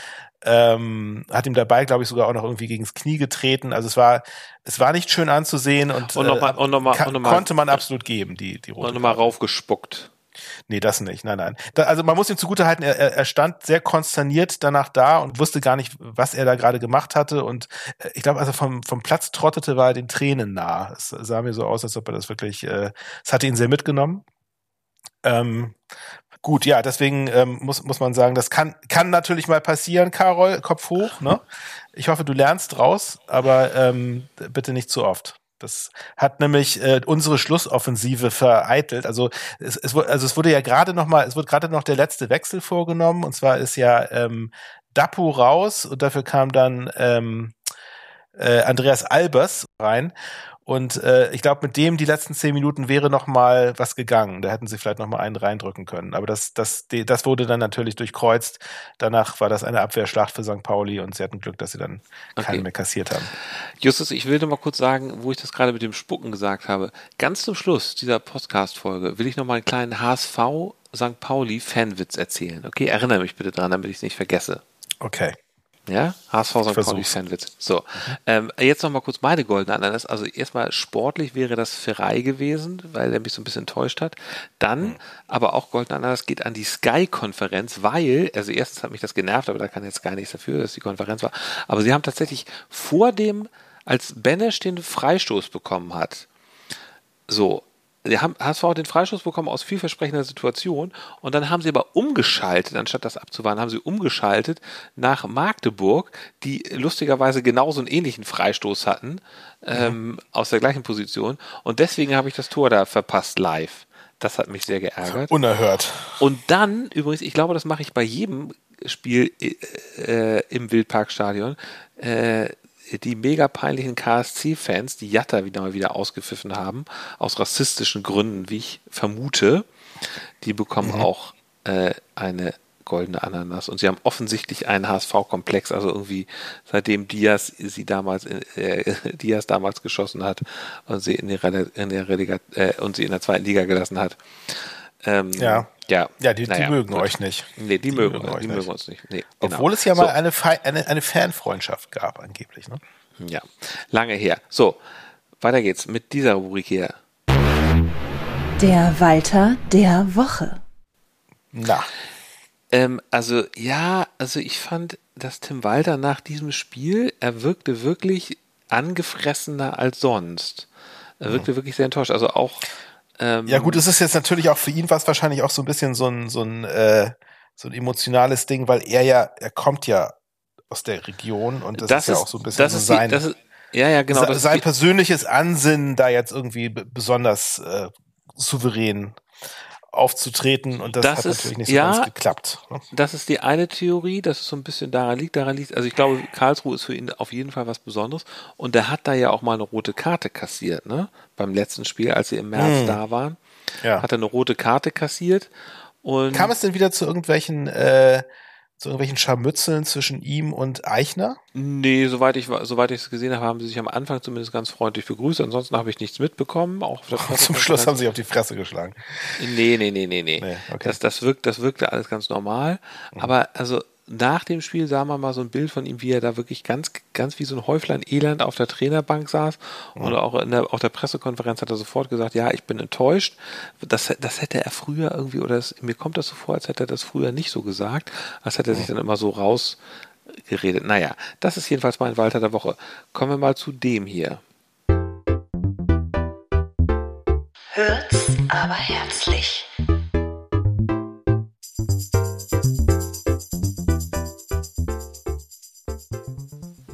Ähm, hat ihm dabei, glaube ich, sogar auch noch irgendwie gegens Knie getreten. Also es war, es war nicht schön anzusehen und, und, noch mal, und, noch mal, und noch mal, konnte man absolut geben, die, die rote Und nochmal raufgespuckt. Nee, das nicht. Nein, nein. Da, also man muss ihm zugutehalten, er, er stand sehr konsterniert danach da und wusste gar nicht, was er da gerade gemacht hatte. Und äh, ich glaube, als er vom, vom Platz trottete, war er den Tränen nah. Es sah mir so aus, als ob er das wirklich, äh, es hatte ihn sehr mitgenommen. Ähm, gut, ja, deswegen ähm, muss, muss man sagen, das kann, kann natürlich mal passieren, Carol, Kopf hoch. Ne? Ich hoffe, du lernst draus, aber ähm, bitte nicht zu oft. Das hat nämlich äh, unsere Schlussoffensive vereitelt. Also es, es, also es wurde ja gerade noch mal, es wurde gerade noch der letzte Wechsel vorgenommen. Und zwar ist ja ähm, Dapu raus und dafür kam dann ähm, äh, Andreas Albers rein. Und äh, ich glaube, mit dem die letzten zehn Minuten wäre noch mal was gegangen. Da hätten sie vielleicht noch mal einen reindrücken können. Aber das, das, die, das wurde dann natürlich durchkreuzt. Danach war das eine Abwehrschlacht für St. Pauli und sie hatten Glück, dass sie dann okay. keinen mehr kassiert haben. Justus, ich will noch mal kurz sagen, wo ich das gerade mit dem Spucken gesagt habe. Ganz zum Schluss dieser Podcast-Folge will ich noch mal einen kleinen HSV St. Pauli Fanwitz erzählen. Okay, erinnere mich bitte dran, damit ich es nicht vergesse. Okay. Ja, HSV St. Pauli Fanwitz. So, ähm, jetzt noch mal kurz meine goldene Ananas. Also erstmal sportlich wäre das Ferrei gewesen, weil er mich so ein bisschen enttäuscht hat. Dann, mhm. aber auch goldene Ananas geht an die Sky-Konferenz, weil, also erstens hat mich das genervt, aber da kann jetzt gar nichts dafür, dass die Konferenz war. Aber sie haben tatsächlich vor dem, als Benesch den Freistoß bekommen hat, so, der HSV hat den Freistoß bekommen aus vielversprechender Situation und dann haben sie aber umgeschaltet, anstatt das abzuwarten, haben sie umgeschaltet nach Magdeburg, die lustigerweise genauso einen ähnlichen Freistoß hatten, ähm, aus der gleichen Position und deswegen habe ich das Tor da verpasst live. Das hat mich sehr geärgert. Unerhört. Und dann, übrigens, ich glaube, das mache ich bei jedem Spiel äh, im Wildparkstadion, äh, die mega peinlichen KSC-Fans, die Jatta wieder mal wieder ausgepfiffen haben, aus rassistischen Gründen, wie ich vermute, die bekommen mhm. auch äh, eine goldene Ananas. Und sie haben offensichtlich einen HSV-Komplex, also irgendwie seitdem Diaz sie damals, äh, Diaz damals geschossen hat und sie in der, in der Relega äh, und sie in der zweiten Liga gelassen hat. Ähm, ja. Ja, ja die, naja, die mögen gut. euch nicht. Nee, die, die mögen, mögen, euch die mögen uns nicht. Nee, genau. Obwohl es ja mal so. eine, eine, eine Fanfreundschaft gab, angeblich. Ne? Ja, lange her. So, weiter geht's mit dieser Rubrik hier. Der Walter der Woche. Na. Ähm, also, ja, also ich fand, dass Tim Walter nach diesem Spiel, er wirkte wirklich angefressener als sonst. Er wirkte mhm. wirklich sehr enttäuscht. Also auch ähm, ja gut, es ist jetzt natürlich auch für ihn was wahrscheinlich auch so ein bisschen so ein so ein äh, so ein emotionales Ding, weil er ja er kommt ja aus der Region und das, das ist ja auch so ein bisschen so sein, die, ja ja genau sein persönliches Ansinnen da jetzt irgendwie besonders äh, souverän aufzutreten und das, das hat ist, natürlich nicht so ja, ganz geklappt. Ne? Das ist die eine Theorie, dass es so ein bisschen daran liegt. Daran liegt, also ich glaube, Karlsruhe ist für ihn auf jeden Fall was Besonderes und der hat da ja auch mal eine rote Karte kassiert, ne? Beim letzten Spiel, als sie im März hm. da waren, ja. hat er eine rote Karte kassiert und kam es denn wieder zu irgendwelchen äh, zu irgendwelchen Scharmützeln zwischen ihm und Eichner? Nee, soweit ich soweit ich es gesehen habe, haben sie sich am Anfang zumindest ganz freundlich begrüßt. Ansonsten habe ich nichts mitbekommen. Auch Zum Schluss haben sie sich auf die Fresse geschlagen. Nee, nee, nee, nee, nee. nee okay. das, das, wirkt, das wirkte alles ganz normal. Mhm. Aber also nach dem Spiel sah man mal so ein Bild von ihm, wie er da wirklich ganz, ganz wie so ein Häuflein Elend auf der Trainerbank saß. Mhm. Und auch in der, auf der Pressekonferenz hat er sofort gesagt, ja, ich bin enttäuscht. Das, das hätte er früher irgendwie, oder das, mir kommt das so vor, als hätte er das früher nicht so gesagt, als hätte er sich dann immer so rausgeredet. Naja, das ist jedenfalls mein Walter der Woche. Kommen wir mal zu dem hier. Hört's aber herzlich.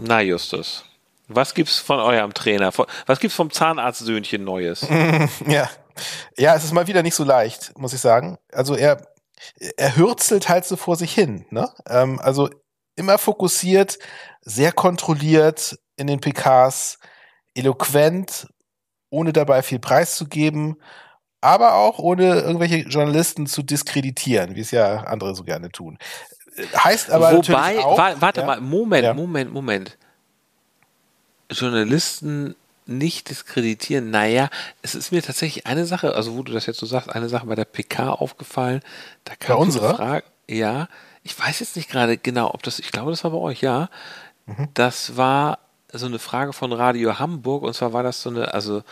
Na, Justus. Was gibt's von eurem Trainer? Was gibt's vom Zahnarztsöhnchen Neues? ja. Ja, es ist mal wieder nicht so leicht, muss ich sagen. Also er, er hürzelt halt so vor sich hin, ne? Ähm, also immer fokussiert, sehr kontrolliert in den PKs, eloquent, ohne dabei viel preiszugeben, aber auch ohne irgendwelche Journalisten zu diskreditieren, wie es ja andere so gerne tun. Heißt aber Wobei, auch, wa warte ja, mal, Moment, ja. Moment, Moment. Journalisten nicht diskreditieren. Naja, es ist mir tatsächlich eine Sache, also wo du das jetzt so sagst, eine Sache bei der PK aufgefallen. Da kam Bei unserer? Frage, ja, ich weiß jetzt nicht gerade genau, ob das, ich glaube, das war bei euch, ja. Mhm. Das war so eine Frage von Radio Hamburg und zwar war das so eine, also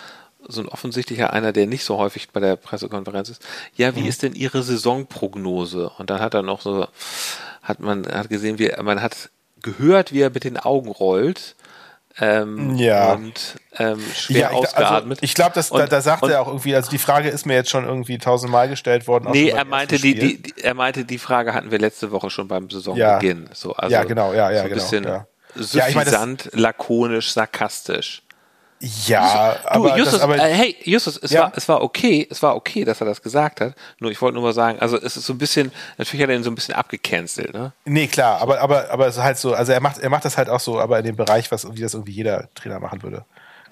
so ein offensichtlicher einer, der nicht so häufig bei der Pressekonferenz ist. Ja, wie Mhm. ist denn Ihre Saisonprognose? Und dann hat er noch so, hat man hat gesehen, wie man hat gehört, wie er mit den Augen rollt. Ähm, Ja. Und ähm, schwer Ja, ich, also, ausgeatmet. ich glaube, da, Und- da sagt und- er auch irgendwie, also die Frage ist mir jetzt schon irgendwie tausendmal gestellt worden. Nee, er meinte die, die, die, er meinte, die Frage hatten wir letzte Woche schon beim Saisonbeginn. So, also Ja, genau, ja, ja, so ein genau, bisschen ja. Ja, ich suffisant, lakonisch, sarkastisch. Ja, Du, aber, Justus, das, aber äh, hey, Justus, es Ja. war, es war okay, es war okay, dass er das gesagt hat. Nur ich wollte nur mal sagen, also es ist so ein bisschen, natürlich hat er ihn so ein bisschen abgecancelt, ne? nee, klar, aber, aber, aber es ist halt so, also er macht, er macht das halt auch so, aber in dem Bereich, was, wie das irgendwie jeder Trainer machen würde.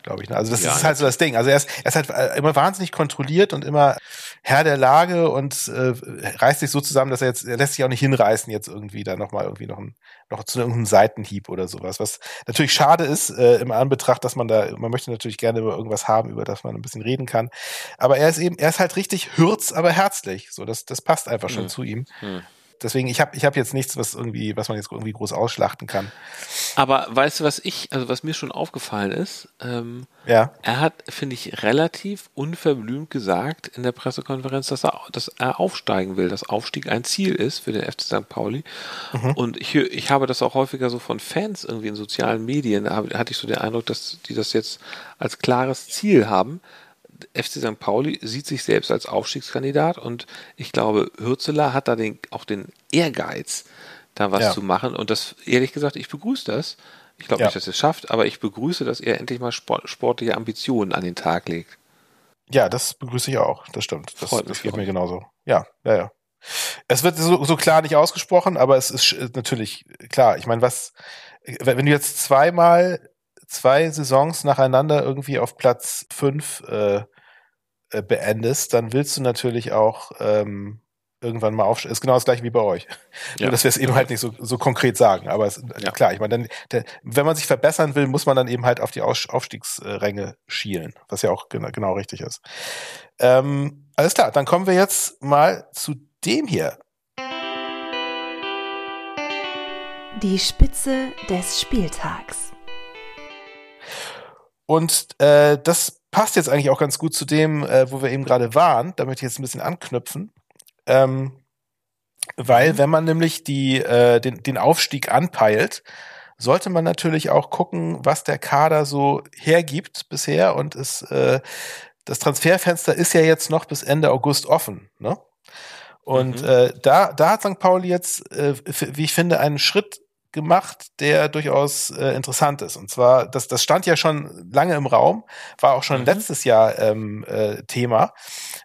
Glaube ich. Ne? Also das Ja, ist halt so das Ding. Also er ist, er ist halt äh, immer wahnsinnig kontrolliert und immer Herr der Lage und äh, reißt sich so zusammen, dass er jetzt, er lässt sich auch nicht hinreißen, jetzt irgendwie da nochmal irgendwie noch, ein, noch zu irgendeinem Seitenhieb oder sowas. Was natürlich schade ist, äh, im Anbetracht, dass man da, man möchte natürlich gerne über irgendwas haben, über das man ein bisschen reden kann. Aber er ist eben, er ist halt richtig hürz, aber herzlich. So, das, das passt einfach schon Hm. zu ihm. Hm. Deswegen, ich habe ich hab jetzt nichts, was irgendwie, was man jetzt irgendwie groß ausschlachten kann. Aber weißt du, was ich, also was mir schon aufgefallen ist, ähm, Ja. er hat, finde ich, relativ unverblümt gesagt in der Pressekonferenz, dass er, dass er aufsteigen will, dass Aufstieg ein Ziel ist für den FC St. Pauli. Und ich, ich habe das auch häufiger so von Fans irgendwie in sozialen Medien, da hatte ich so den Eindruck, dass die das jetzt als klares Ziel haben. FC St. Pauli sieht sich selbst als Aufstiegskandidat und ich glaube, Hürzeler hat da den, auch den Ehrgeiz, da was Ja. zu machen. Und das, ehrlich gesagt, ich begrüße das. Ich glaube Ja. nicht, dass er es schafft, aber ich begrüße, dass er endlich mal sport, sportliche Ambitionen an den Tag legt. Ja, das begrüße ich auch. Das stimmt. Das, Freut das geht mir genauso. Ja, ja, ja. Es wird so, so klar nicht ausgesprochen, aber es ist natürlich klar. Ich meine, was, wenn du jetzt zweimal zwei Saisons nacheinander irgendwie auf Platz fünf äh, äh, beendest, dann willst du natürlich auch ähm, irgendwann mal aufsteigen. Ist genau das gleiche wie bei euch. Ja. Nur, dass wir es eben halt nicht so, so konkret sagen. Aber es, Ja. klar, ich meine, dann, der, wenn man sich verbessern will, muss man dann eben halt auf die Aus Aufstiegsränge schielen, was ja auch genau, genau richtig ist. Ähm, alles klar, dann kommen wir jetzt mal zu dem hier. Die Spitze des Spieltags. Und äh, das passt jetzt eigentlich auch ganz gut zu dem, äh, wo wir eben gerade waren. Da möchte ich jetzt ein bisschen anknüpfen. Ähm, weil, wenn man nämlich die, äh, den, den Aufstieg anpeilt, sollte man natürlich auch gucken, was der Kader so hergibt bisher. Und es, äh, das Transferfenster ist ja jetzt noch bis Ende August offen. Ne? Und Mhm. äh, da, da hat St. Pauli jetzt, äh, wie ich finde, einen Schritt gemacht, der durchaus äh, interessant ist. Und zwar, das, das stand ja schon lange im Raum, war auch schon Mhm. letztes Jahr ähm, äh, Thema,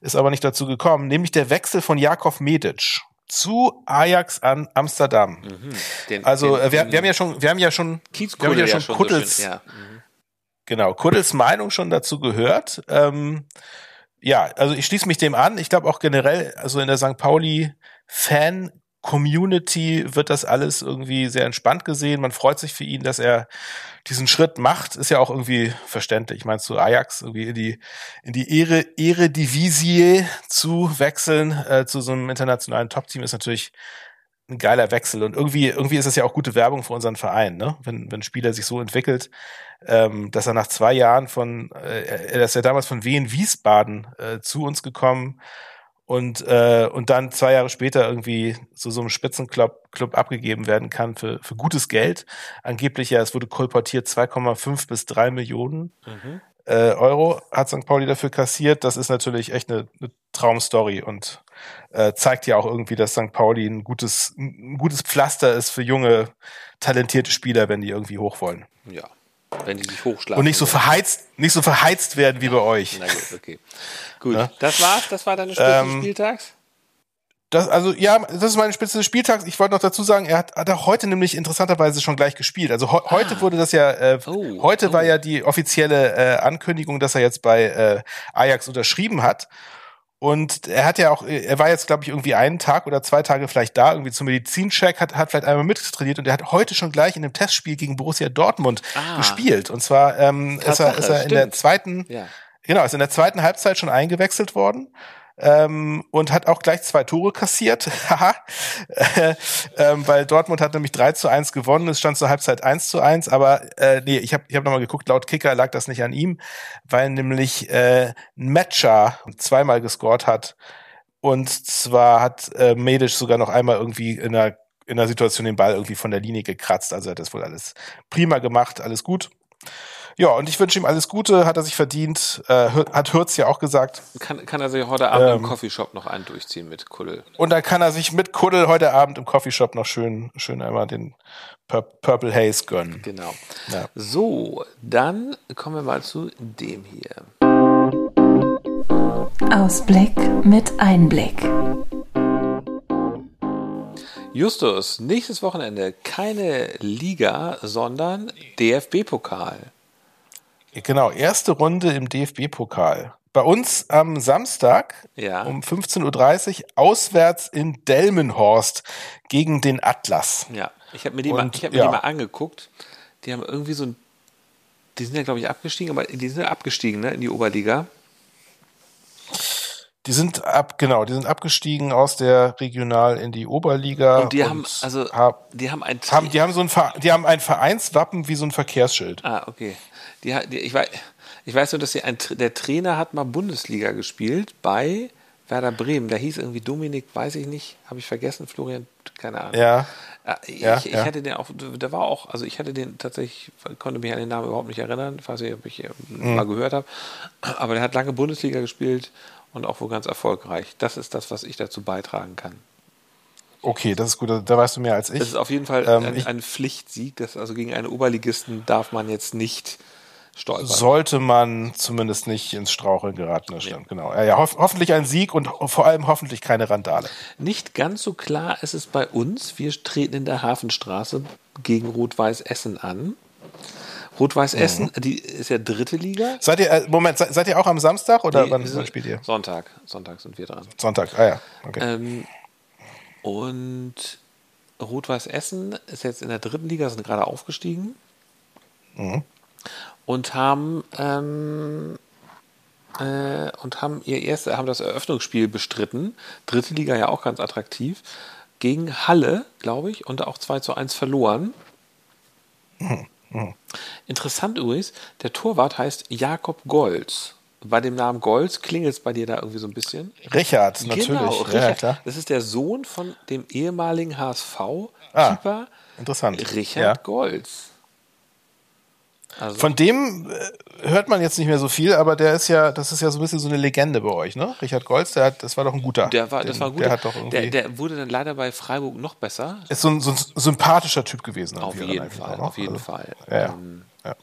ist aber nicht dazu gekommen, nämlich der Wechsel von Jakov Medic zu Ajax an Amsterdam. Mhm. Den, Also den, äh, wir, wir haben ja schon, wir haben ja schon, wir haben ja schon so Kuttels, schön, ja. Mhm. genau, Kuddels Meinung schon dazu gehört. Ähm, ja, also ich schließe mich dem an. Ich glaube auch generell, also in der St. Pauli Fan Community wird das alles irgendwie sehr entspannt gesehen. Man freut sich für ihn, dass er diesen Schritt macht. Ist ja auch irgendwie verständlich. Ich meine, zu Ajax irgendwie in die, in die Ehre, Eredivisie zu wechseln, äh, zu so einem internationalen Top-Team ist natürlich ein geiler Wechsel und irgendwie irgendwie ist es ja auch gute Werbung für unseren Verein, ne? Wenn wenn ein Spieler sich so entwickelt, ähm, dass er nach zwei Jahren von, äh, er ist ja damals von Wien Wiesbaden äh, zu uns gekommen und äh, und dann zwei Jahre später irgendwie zu so einem Spitzenclub Club abgegeben werden kann für für gutes Geld. Angeblich ja, es wurde kolportiert 2,5 bis 3 Millionen. Mhm äh, Euro hat St. Pauli dafür kassiert. Das ist natürlich echt eine, eine Traumstory und äh, zeigt ja auch irgendwie, dass St. Pauli ein gutes, ein gutes Pflaster ist für junge, talentierte Spieler, wenn die irgendwie hoch wollen. Ja. Wenn die sich hochschlagen. Und nicht so verheizt, nicht so verheizt werden wie bei euch. Na gut, okay. Gut. Ja? Das war's, das war deine Spitze ähm, des Spieltags? Das, also ja, das ist meine Spitze des Spieltags. Ich wollte noch dazu sagen, er hat, hat auch heute nämlich interessanterweise schon gleich gespielt. Also he ah. heute wurde das ja, äh, oh, heute oh. war ja die offizielle äh, Ankündigung, dass er jetzt bei äh, Ajax unterschrieben hat. Und er hat ja auch, er war jetzt, glaube ich, irgendwie einen Tag oder zwei Tage vielleicht da, irgendwie zum Medizincheck, hat, hat vielleicht einmal mittrainiert und er hat heute schon gleich in dem Testspiel gegen Borussia Dortmund ah. gespielt. Und zwar ähm, ist er, ist er in der zweiten, ja. genau, ist in der zweiten Halbzeit schon eingewechselt worden ähm, und hat auch gleich zwei Tore kassiert. Haha. ähm, weil Dortmund hat nämlich 3 zu 1 gewonnen, es stand zur Halbzeit 1 zu 1, aber äh, nee, ich habe ich hab nochmal geguckt, laut Kicker lag das nicht an ihm, weil nämlich äh, Matcher zweimal gescored hat und zwar hat äh, Medisch sogar noch einmal irgendwie in einer in einer Situation den Ball irgendwie von der Linie gekratzt, also hat das wohl alles prima gemacht, alles gut. Ja, und ich wünsche ihm alles Gute, hat er sich verdient, äh, hat Hürz ja auch gesagt. Kann, kann er sich heute Abend ähm, im Coffeeshop noch einen durchziehen mit Kuddel. Und dann kann er sich mit Kuddel heute Abend im Coffeeshop noch schön, schön einmal den Pur Purple Haze gönnen. Genau. Ja. So, dann kommen wir mal zu dem hier. Ausblick mit Einblick. Justus, nächstes Wochenende keine Liga, sondern DFB-Pokal. Genau, erste Runde im DFB-Pokal. Bei uns am Samstag ja. um 15.30 Uhr auswärts in Delmenhorst gegen den Atlas. Ja, ich habe mir, die, mal, ich hab mir ja. die mal angeguckt. Die haben irgendwie so ein. Die sind ja, glaube ich, abgestiegen, aber die sind ja abgestiegen, ne, in die Oberliga. Die sind ab, genau, die sind abgestiegen aus der Regional in die Oberliga. Und die und haben, also, hab, die haben ein, haben, die haben so ein, die haben ein Vereinswappen wie so ein Verkehrsschild. Ah, okay. Die, die, ich, weiß, ich weiß nur, dass sie ein, der Trainer hat mal Bundesliga gespielt bei Werder Bremen. Da hieß irgendwie Dominik, weiß ich nicht, habe ich vergessen, Florian, keine Ahnung. Ja. Äh, ich, ja, ich ja. hatte den auch, der war auch, also ich hatte den tatsächlich, konnte mich an den Namen überhaupt nicht erinnern, falls ich, ob ich mhm. mal gehört habe. Aber der hat lange Bundesliga gespielt und auch wohl ganz erfolgreich. Das ist das, was ich dazu beitragen kann. Okay, das ist gut, da weißt du mehr als ich. Das ist auf jeden Fall ähm, ein, ein Pflichtsieg, das also gegen einen Oberligisten darf man jetzt nicht stolpern. Sollte man zumindest nicht ins Straucheln geraten, das stimmt, ja. genau. Ja, ho hoffentlich ein Sieg und vor allem hoffentlich keine Randale. Nicht ganz so klar ist es bei uns. Wir treten in der Hafenstraße gegen Rot-Weiß Essen an. Rot-Weiß mhm. Essen, mhm. die ist ja dritte Liga. Seid ihr, äh, Moment, seid, seid, ihr auch am Samstag oder nee, wann, wann, spielt ihr? Sonntag. Sonntag sind wir dran. Sonntag, ah ja. Okay. Ähm, und Rot-Weiß Essen ist jetzt in der dritten Liga, sind gerade aufgestiegen. Mhm und haben ähm, äh, und haben ihr erste, haben das Eröffnungsspiel bestritten. Dritte Liga ja auch ganz attraktiv. Gegen Halle, glaube ich, und auch 2 zu 1 verloren. Interessant übrigens, der Torwart heißt Jakob Golz. Bei dem Namen Golz klingelt es bei dir da irgendwie so ein bisschen? Richard, natürlich. Genau, Richard. Ja, das ist der Sohn von dem ehemaligen HSV-Keeper ah, interessant. Richard ja. Golz. Also Von dem äh, hört man jetzt nicht mehr so viel, aber der ist ja, das ist ja so ein bisschen so eine Legende bei euch, ne? Richard Golz, der hat, das war doch ein guter. Der war, das war gut. Der hat doch irgendwie. Der, der, wurde dann leider bei Freiburg noch besser. Ist so ein, so ein sympathischer Typ gewesen. Auf jeden Fall, auf jeden also, Fall. Ja, ähm, ja.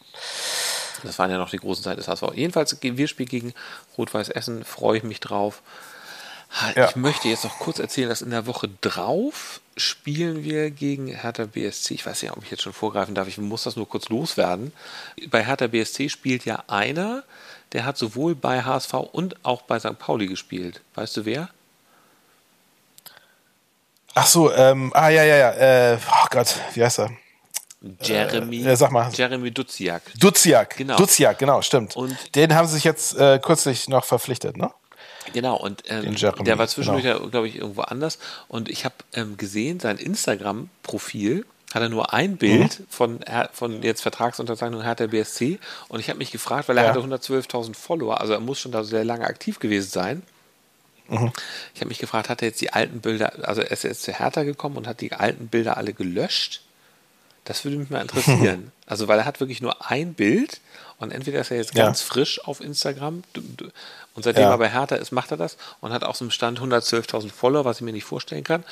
Das waren ja noch die großen Zeiten des HSV. Jedenfalls, wir spielen gegen Rot-Weiß Essen, freue ich mich drauf. Ja. Ich möchte jetzt noch kurz erzählen, dass in der Woche drauf spielen wir gegen Hertha BSC. Ich weiß nicht, ob ich jetzt schon vorgreifen darf. Ich muss das nur kurz loswerden. Bei Hertha BSC spielt ja einer, der hat sowohl bei HSV und auch bei St. Pauli gespielt. Weißt du wer? Ach so, ähm, ah ja, ja, ja. Äh, oh Gott, wie heißt er? Jeremy, äh, sag mal. Jeremy Duziak. Duziak, genau. Duziak, genau, stimmt. Und den haben sie sich jetzt äh, kürzlich noch verpflichtet, ne? Genau, und ähm, der war zwischendurch, genau. glaube ich, irgendwo anders. Und ich habe ähm, gesehen, sein Instagram-Profil hat er nur ein Bild mhm. von, von jetzt Vertragsunterzeichnung der BSC. Und ich habe mich gefragt, weil er ja. hatte 112.000 Follower, also er muss schon da sehr lange aktiv gewesen sein. Mhm. Ich habe mich gefragt, hat er jetzt die alten Bilder, also er ist jetzt zu Hertha gekommen und hat die alten Bilder alle gelöscht? Das würde mich mal interessieren. also, weil er hat wirklich nur ein Bild und entweder ist er jetzt ganz ja. frisch auf Instagram, und seitdem ja. er bei Hertha ist, macht er das und hat auch so einen Stand 112.000 Follower, was ich mir nicht vorstellen kann.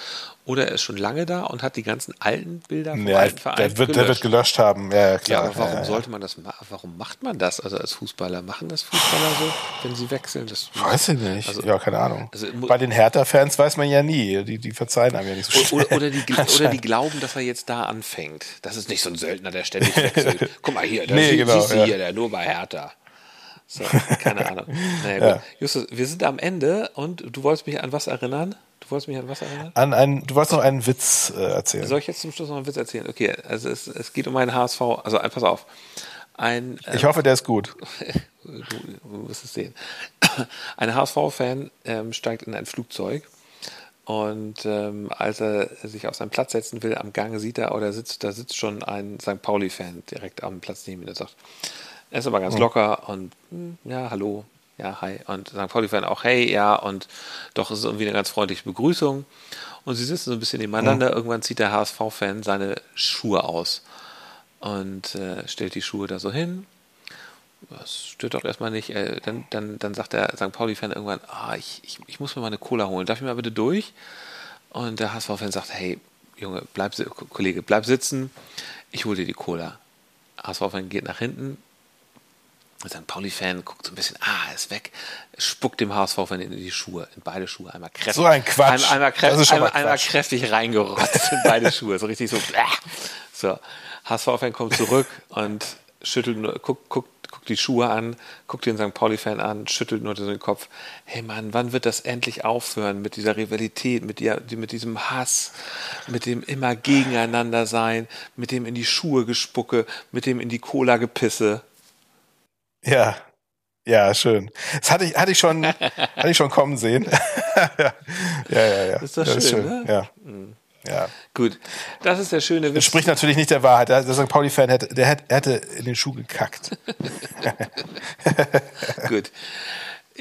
Oder er ist schon lange da und hat die ganzen alten Bilder vom ja, alten Verein der wird, gelöscht. Der wird gelöscht haben, ja, klar. Ja, aber warum ja, sollte man das machen? Warum macht man das? Also als Fußballer, machen das Fußballer so, wenn sie wechseln? Das weiß ich nicht. Also, ja, keine Ahnung. Also, Bei den Hertha-Fans weiß man ja nie. Die, die verzeihen einem ja nicht so schnell. Oder, oder, die, oder die glauben, dass er jetzt da anfängt. Das ist nicht so ein Söldner, der ständig wechselt. Guck mal hier, da nee, genau, siehst du hier, der nur bei Hertha. So, keine Ahnung. Naja, ja. Justus, wir sind am Ende und du wolltest mich an was erinnern? Du wolltest mich an was erinnern? An einen, du wolltest noch einen Witz äh, erzählen. Soll ich jetzt zum Schluss noch einen Witz erzählen? Okay, also es, es geht um einen HSV, also äh, pass auf. Ein, ähm, ich hoffe, der ist gut. du, du wirst es sehen. Ein HSV-Fan ähm, steigt in ein Flugzeug und ähm, als er sich auf seinen Platz setzen will, am Gang sieht er, oder sitzt, da sitzt schon ein St. Pauli-Fan direkt am Platz neben ihm, der sagt, er ist aber ganz locker und hm, ja, hallo, ja, hi. Und St. Pauli-Fan auch, hey, ja, und doch ist es irgendwie eine ganz freundliche Begrüßung. Und sie sitzen so ein bisschen nebeneinander. Mhm. Irgendwann zieht der HSV-Fan seine Schuhe aus und äh, stellt die Schuhe da so hin. Das stört doch erstmal nicht. Äh, dann, dann, dann sagt der St. Pauli-Fan irgendwann, ah, ich, ich, ich muss mir mal eine Cola holen. Darf ich mal bitte durch? Und der HSV-Fan sagt, hey, Junge, bleib, Kollege, bleib sitzen. Ich hole dir die Cola. HSV-Fan geht nach hinten, St. Pauli-Fan guckt so ein bisschen, ah, er ist weg, spuckt dem HSV-Fan in die Schuhe, in beide Schuhe, einmal kräftig. So ein Quatsch. Einmal, einmal, kräftig, einmal, einmal kräftig reingerotzt in beide Schuhe, so richtig so, äh. so. HSV-Fan kommt zurück und schüttelt nur, guckt, guckt, guckt die Schuhe an, guckt den St. Pauli-Fan an, schüttelt nur den Kopf. Hey Mann, wann wird das endlich aufhören mit dieser Rivalität, mit, die, mit diesem Hass, mit dem immer gegeneinander sein, mit dem in die Schuhe gespucke, mit dem in die Cola gepisse? Ja, ja, schön. Das hatte ich, hatte ich schon, hatte ich schon kommen sehen. ja, ja, ja. Ist das, das schön, ist schön. Ne? Ja. Mhm. Ja. Gut. Das ist der schöne Witz. Das spricht natürlich nicht der Wahrheit. Der St. Pauli-Fan hätte, der hätte in den Schuh gekackt. Gut.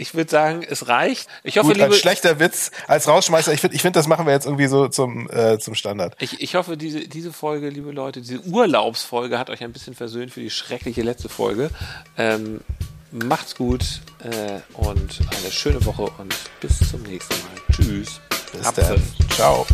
Ich würde sagen, es reicht. Ich hoffe, Gut, liebe, als schlechter Witz, als Rausschmeißer, ich finde, ich find, das machen wir jetzt irgendwie so zum, äh, zum Standard. Ich, ich hoffe, diese, diese Folge, liebe Leute, diese Urlaubsfolge hat euch ein bisschen versöhnt für die schreckliche letzte Folge. Ähm, macht's gut äh, und eine schöne Woche und bis zum nächsten Mal. Tschüss. Bis dann. Ciao.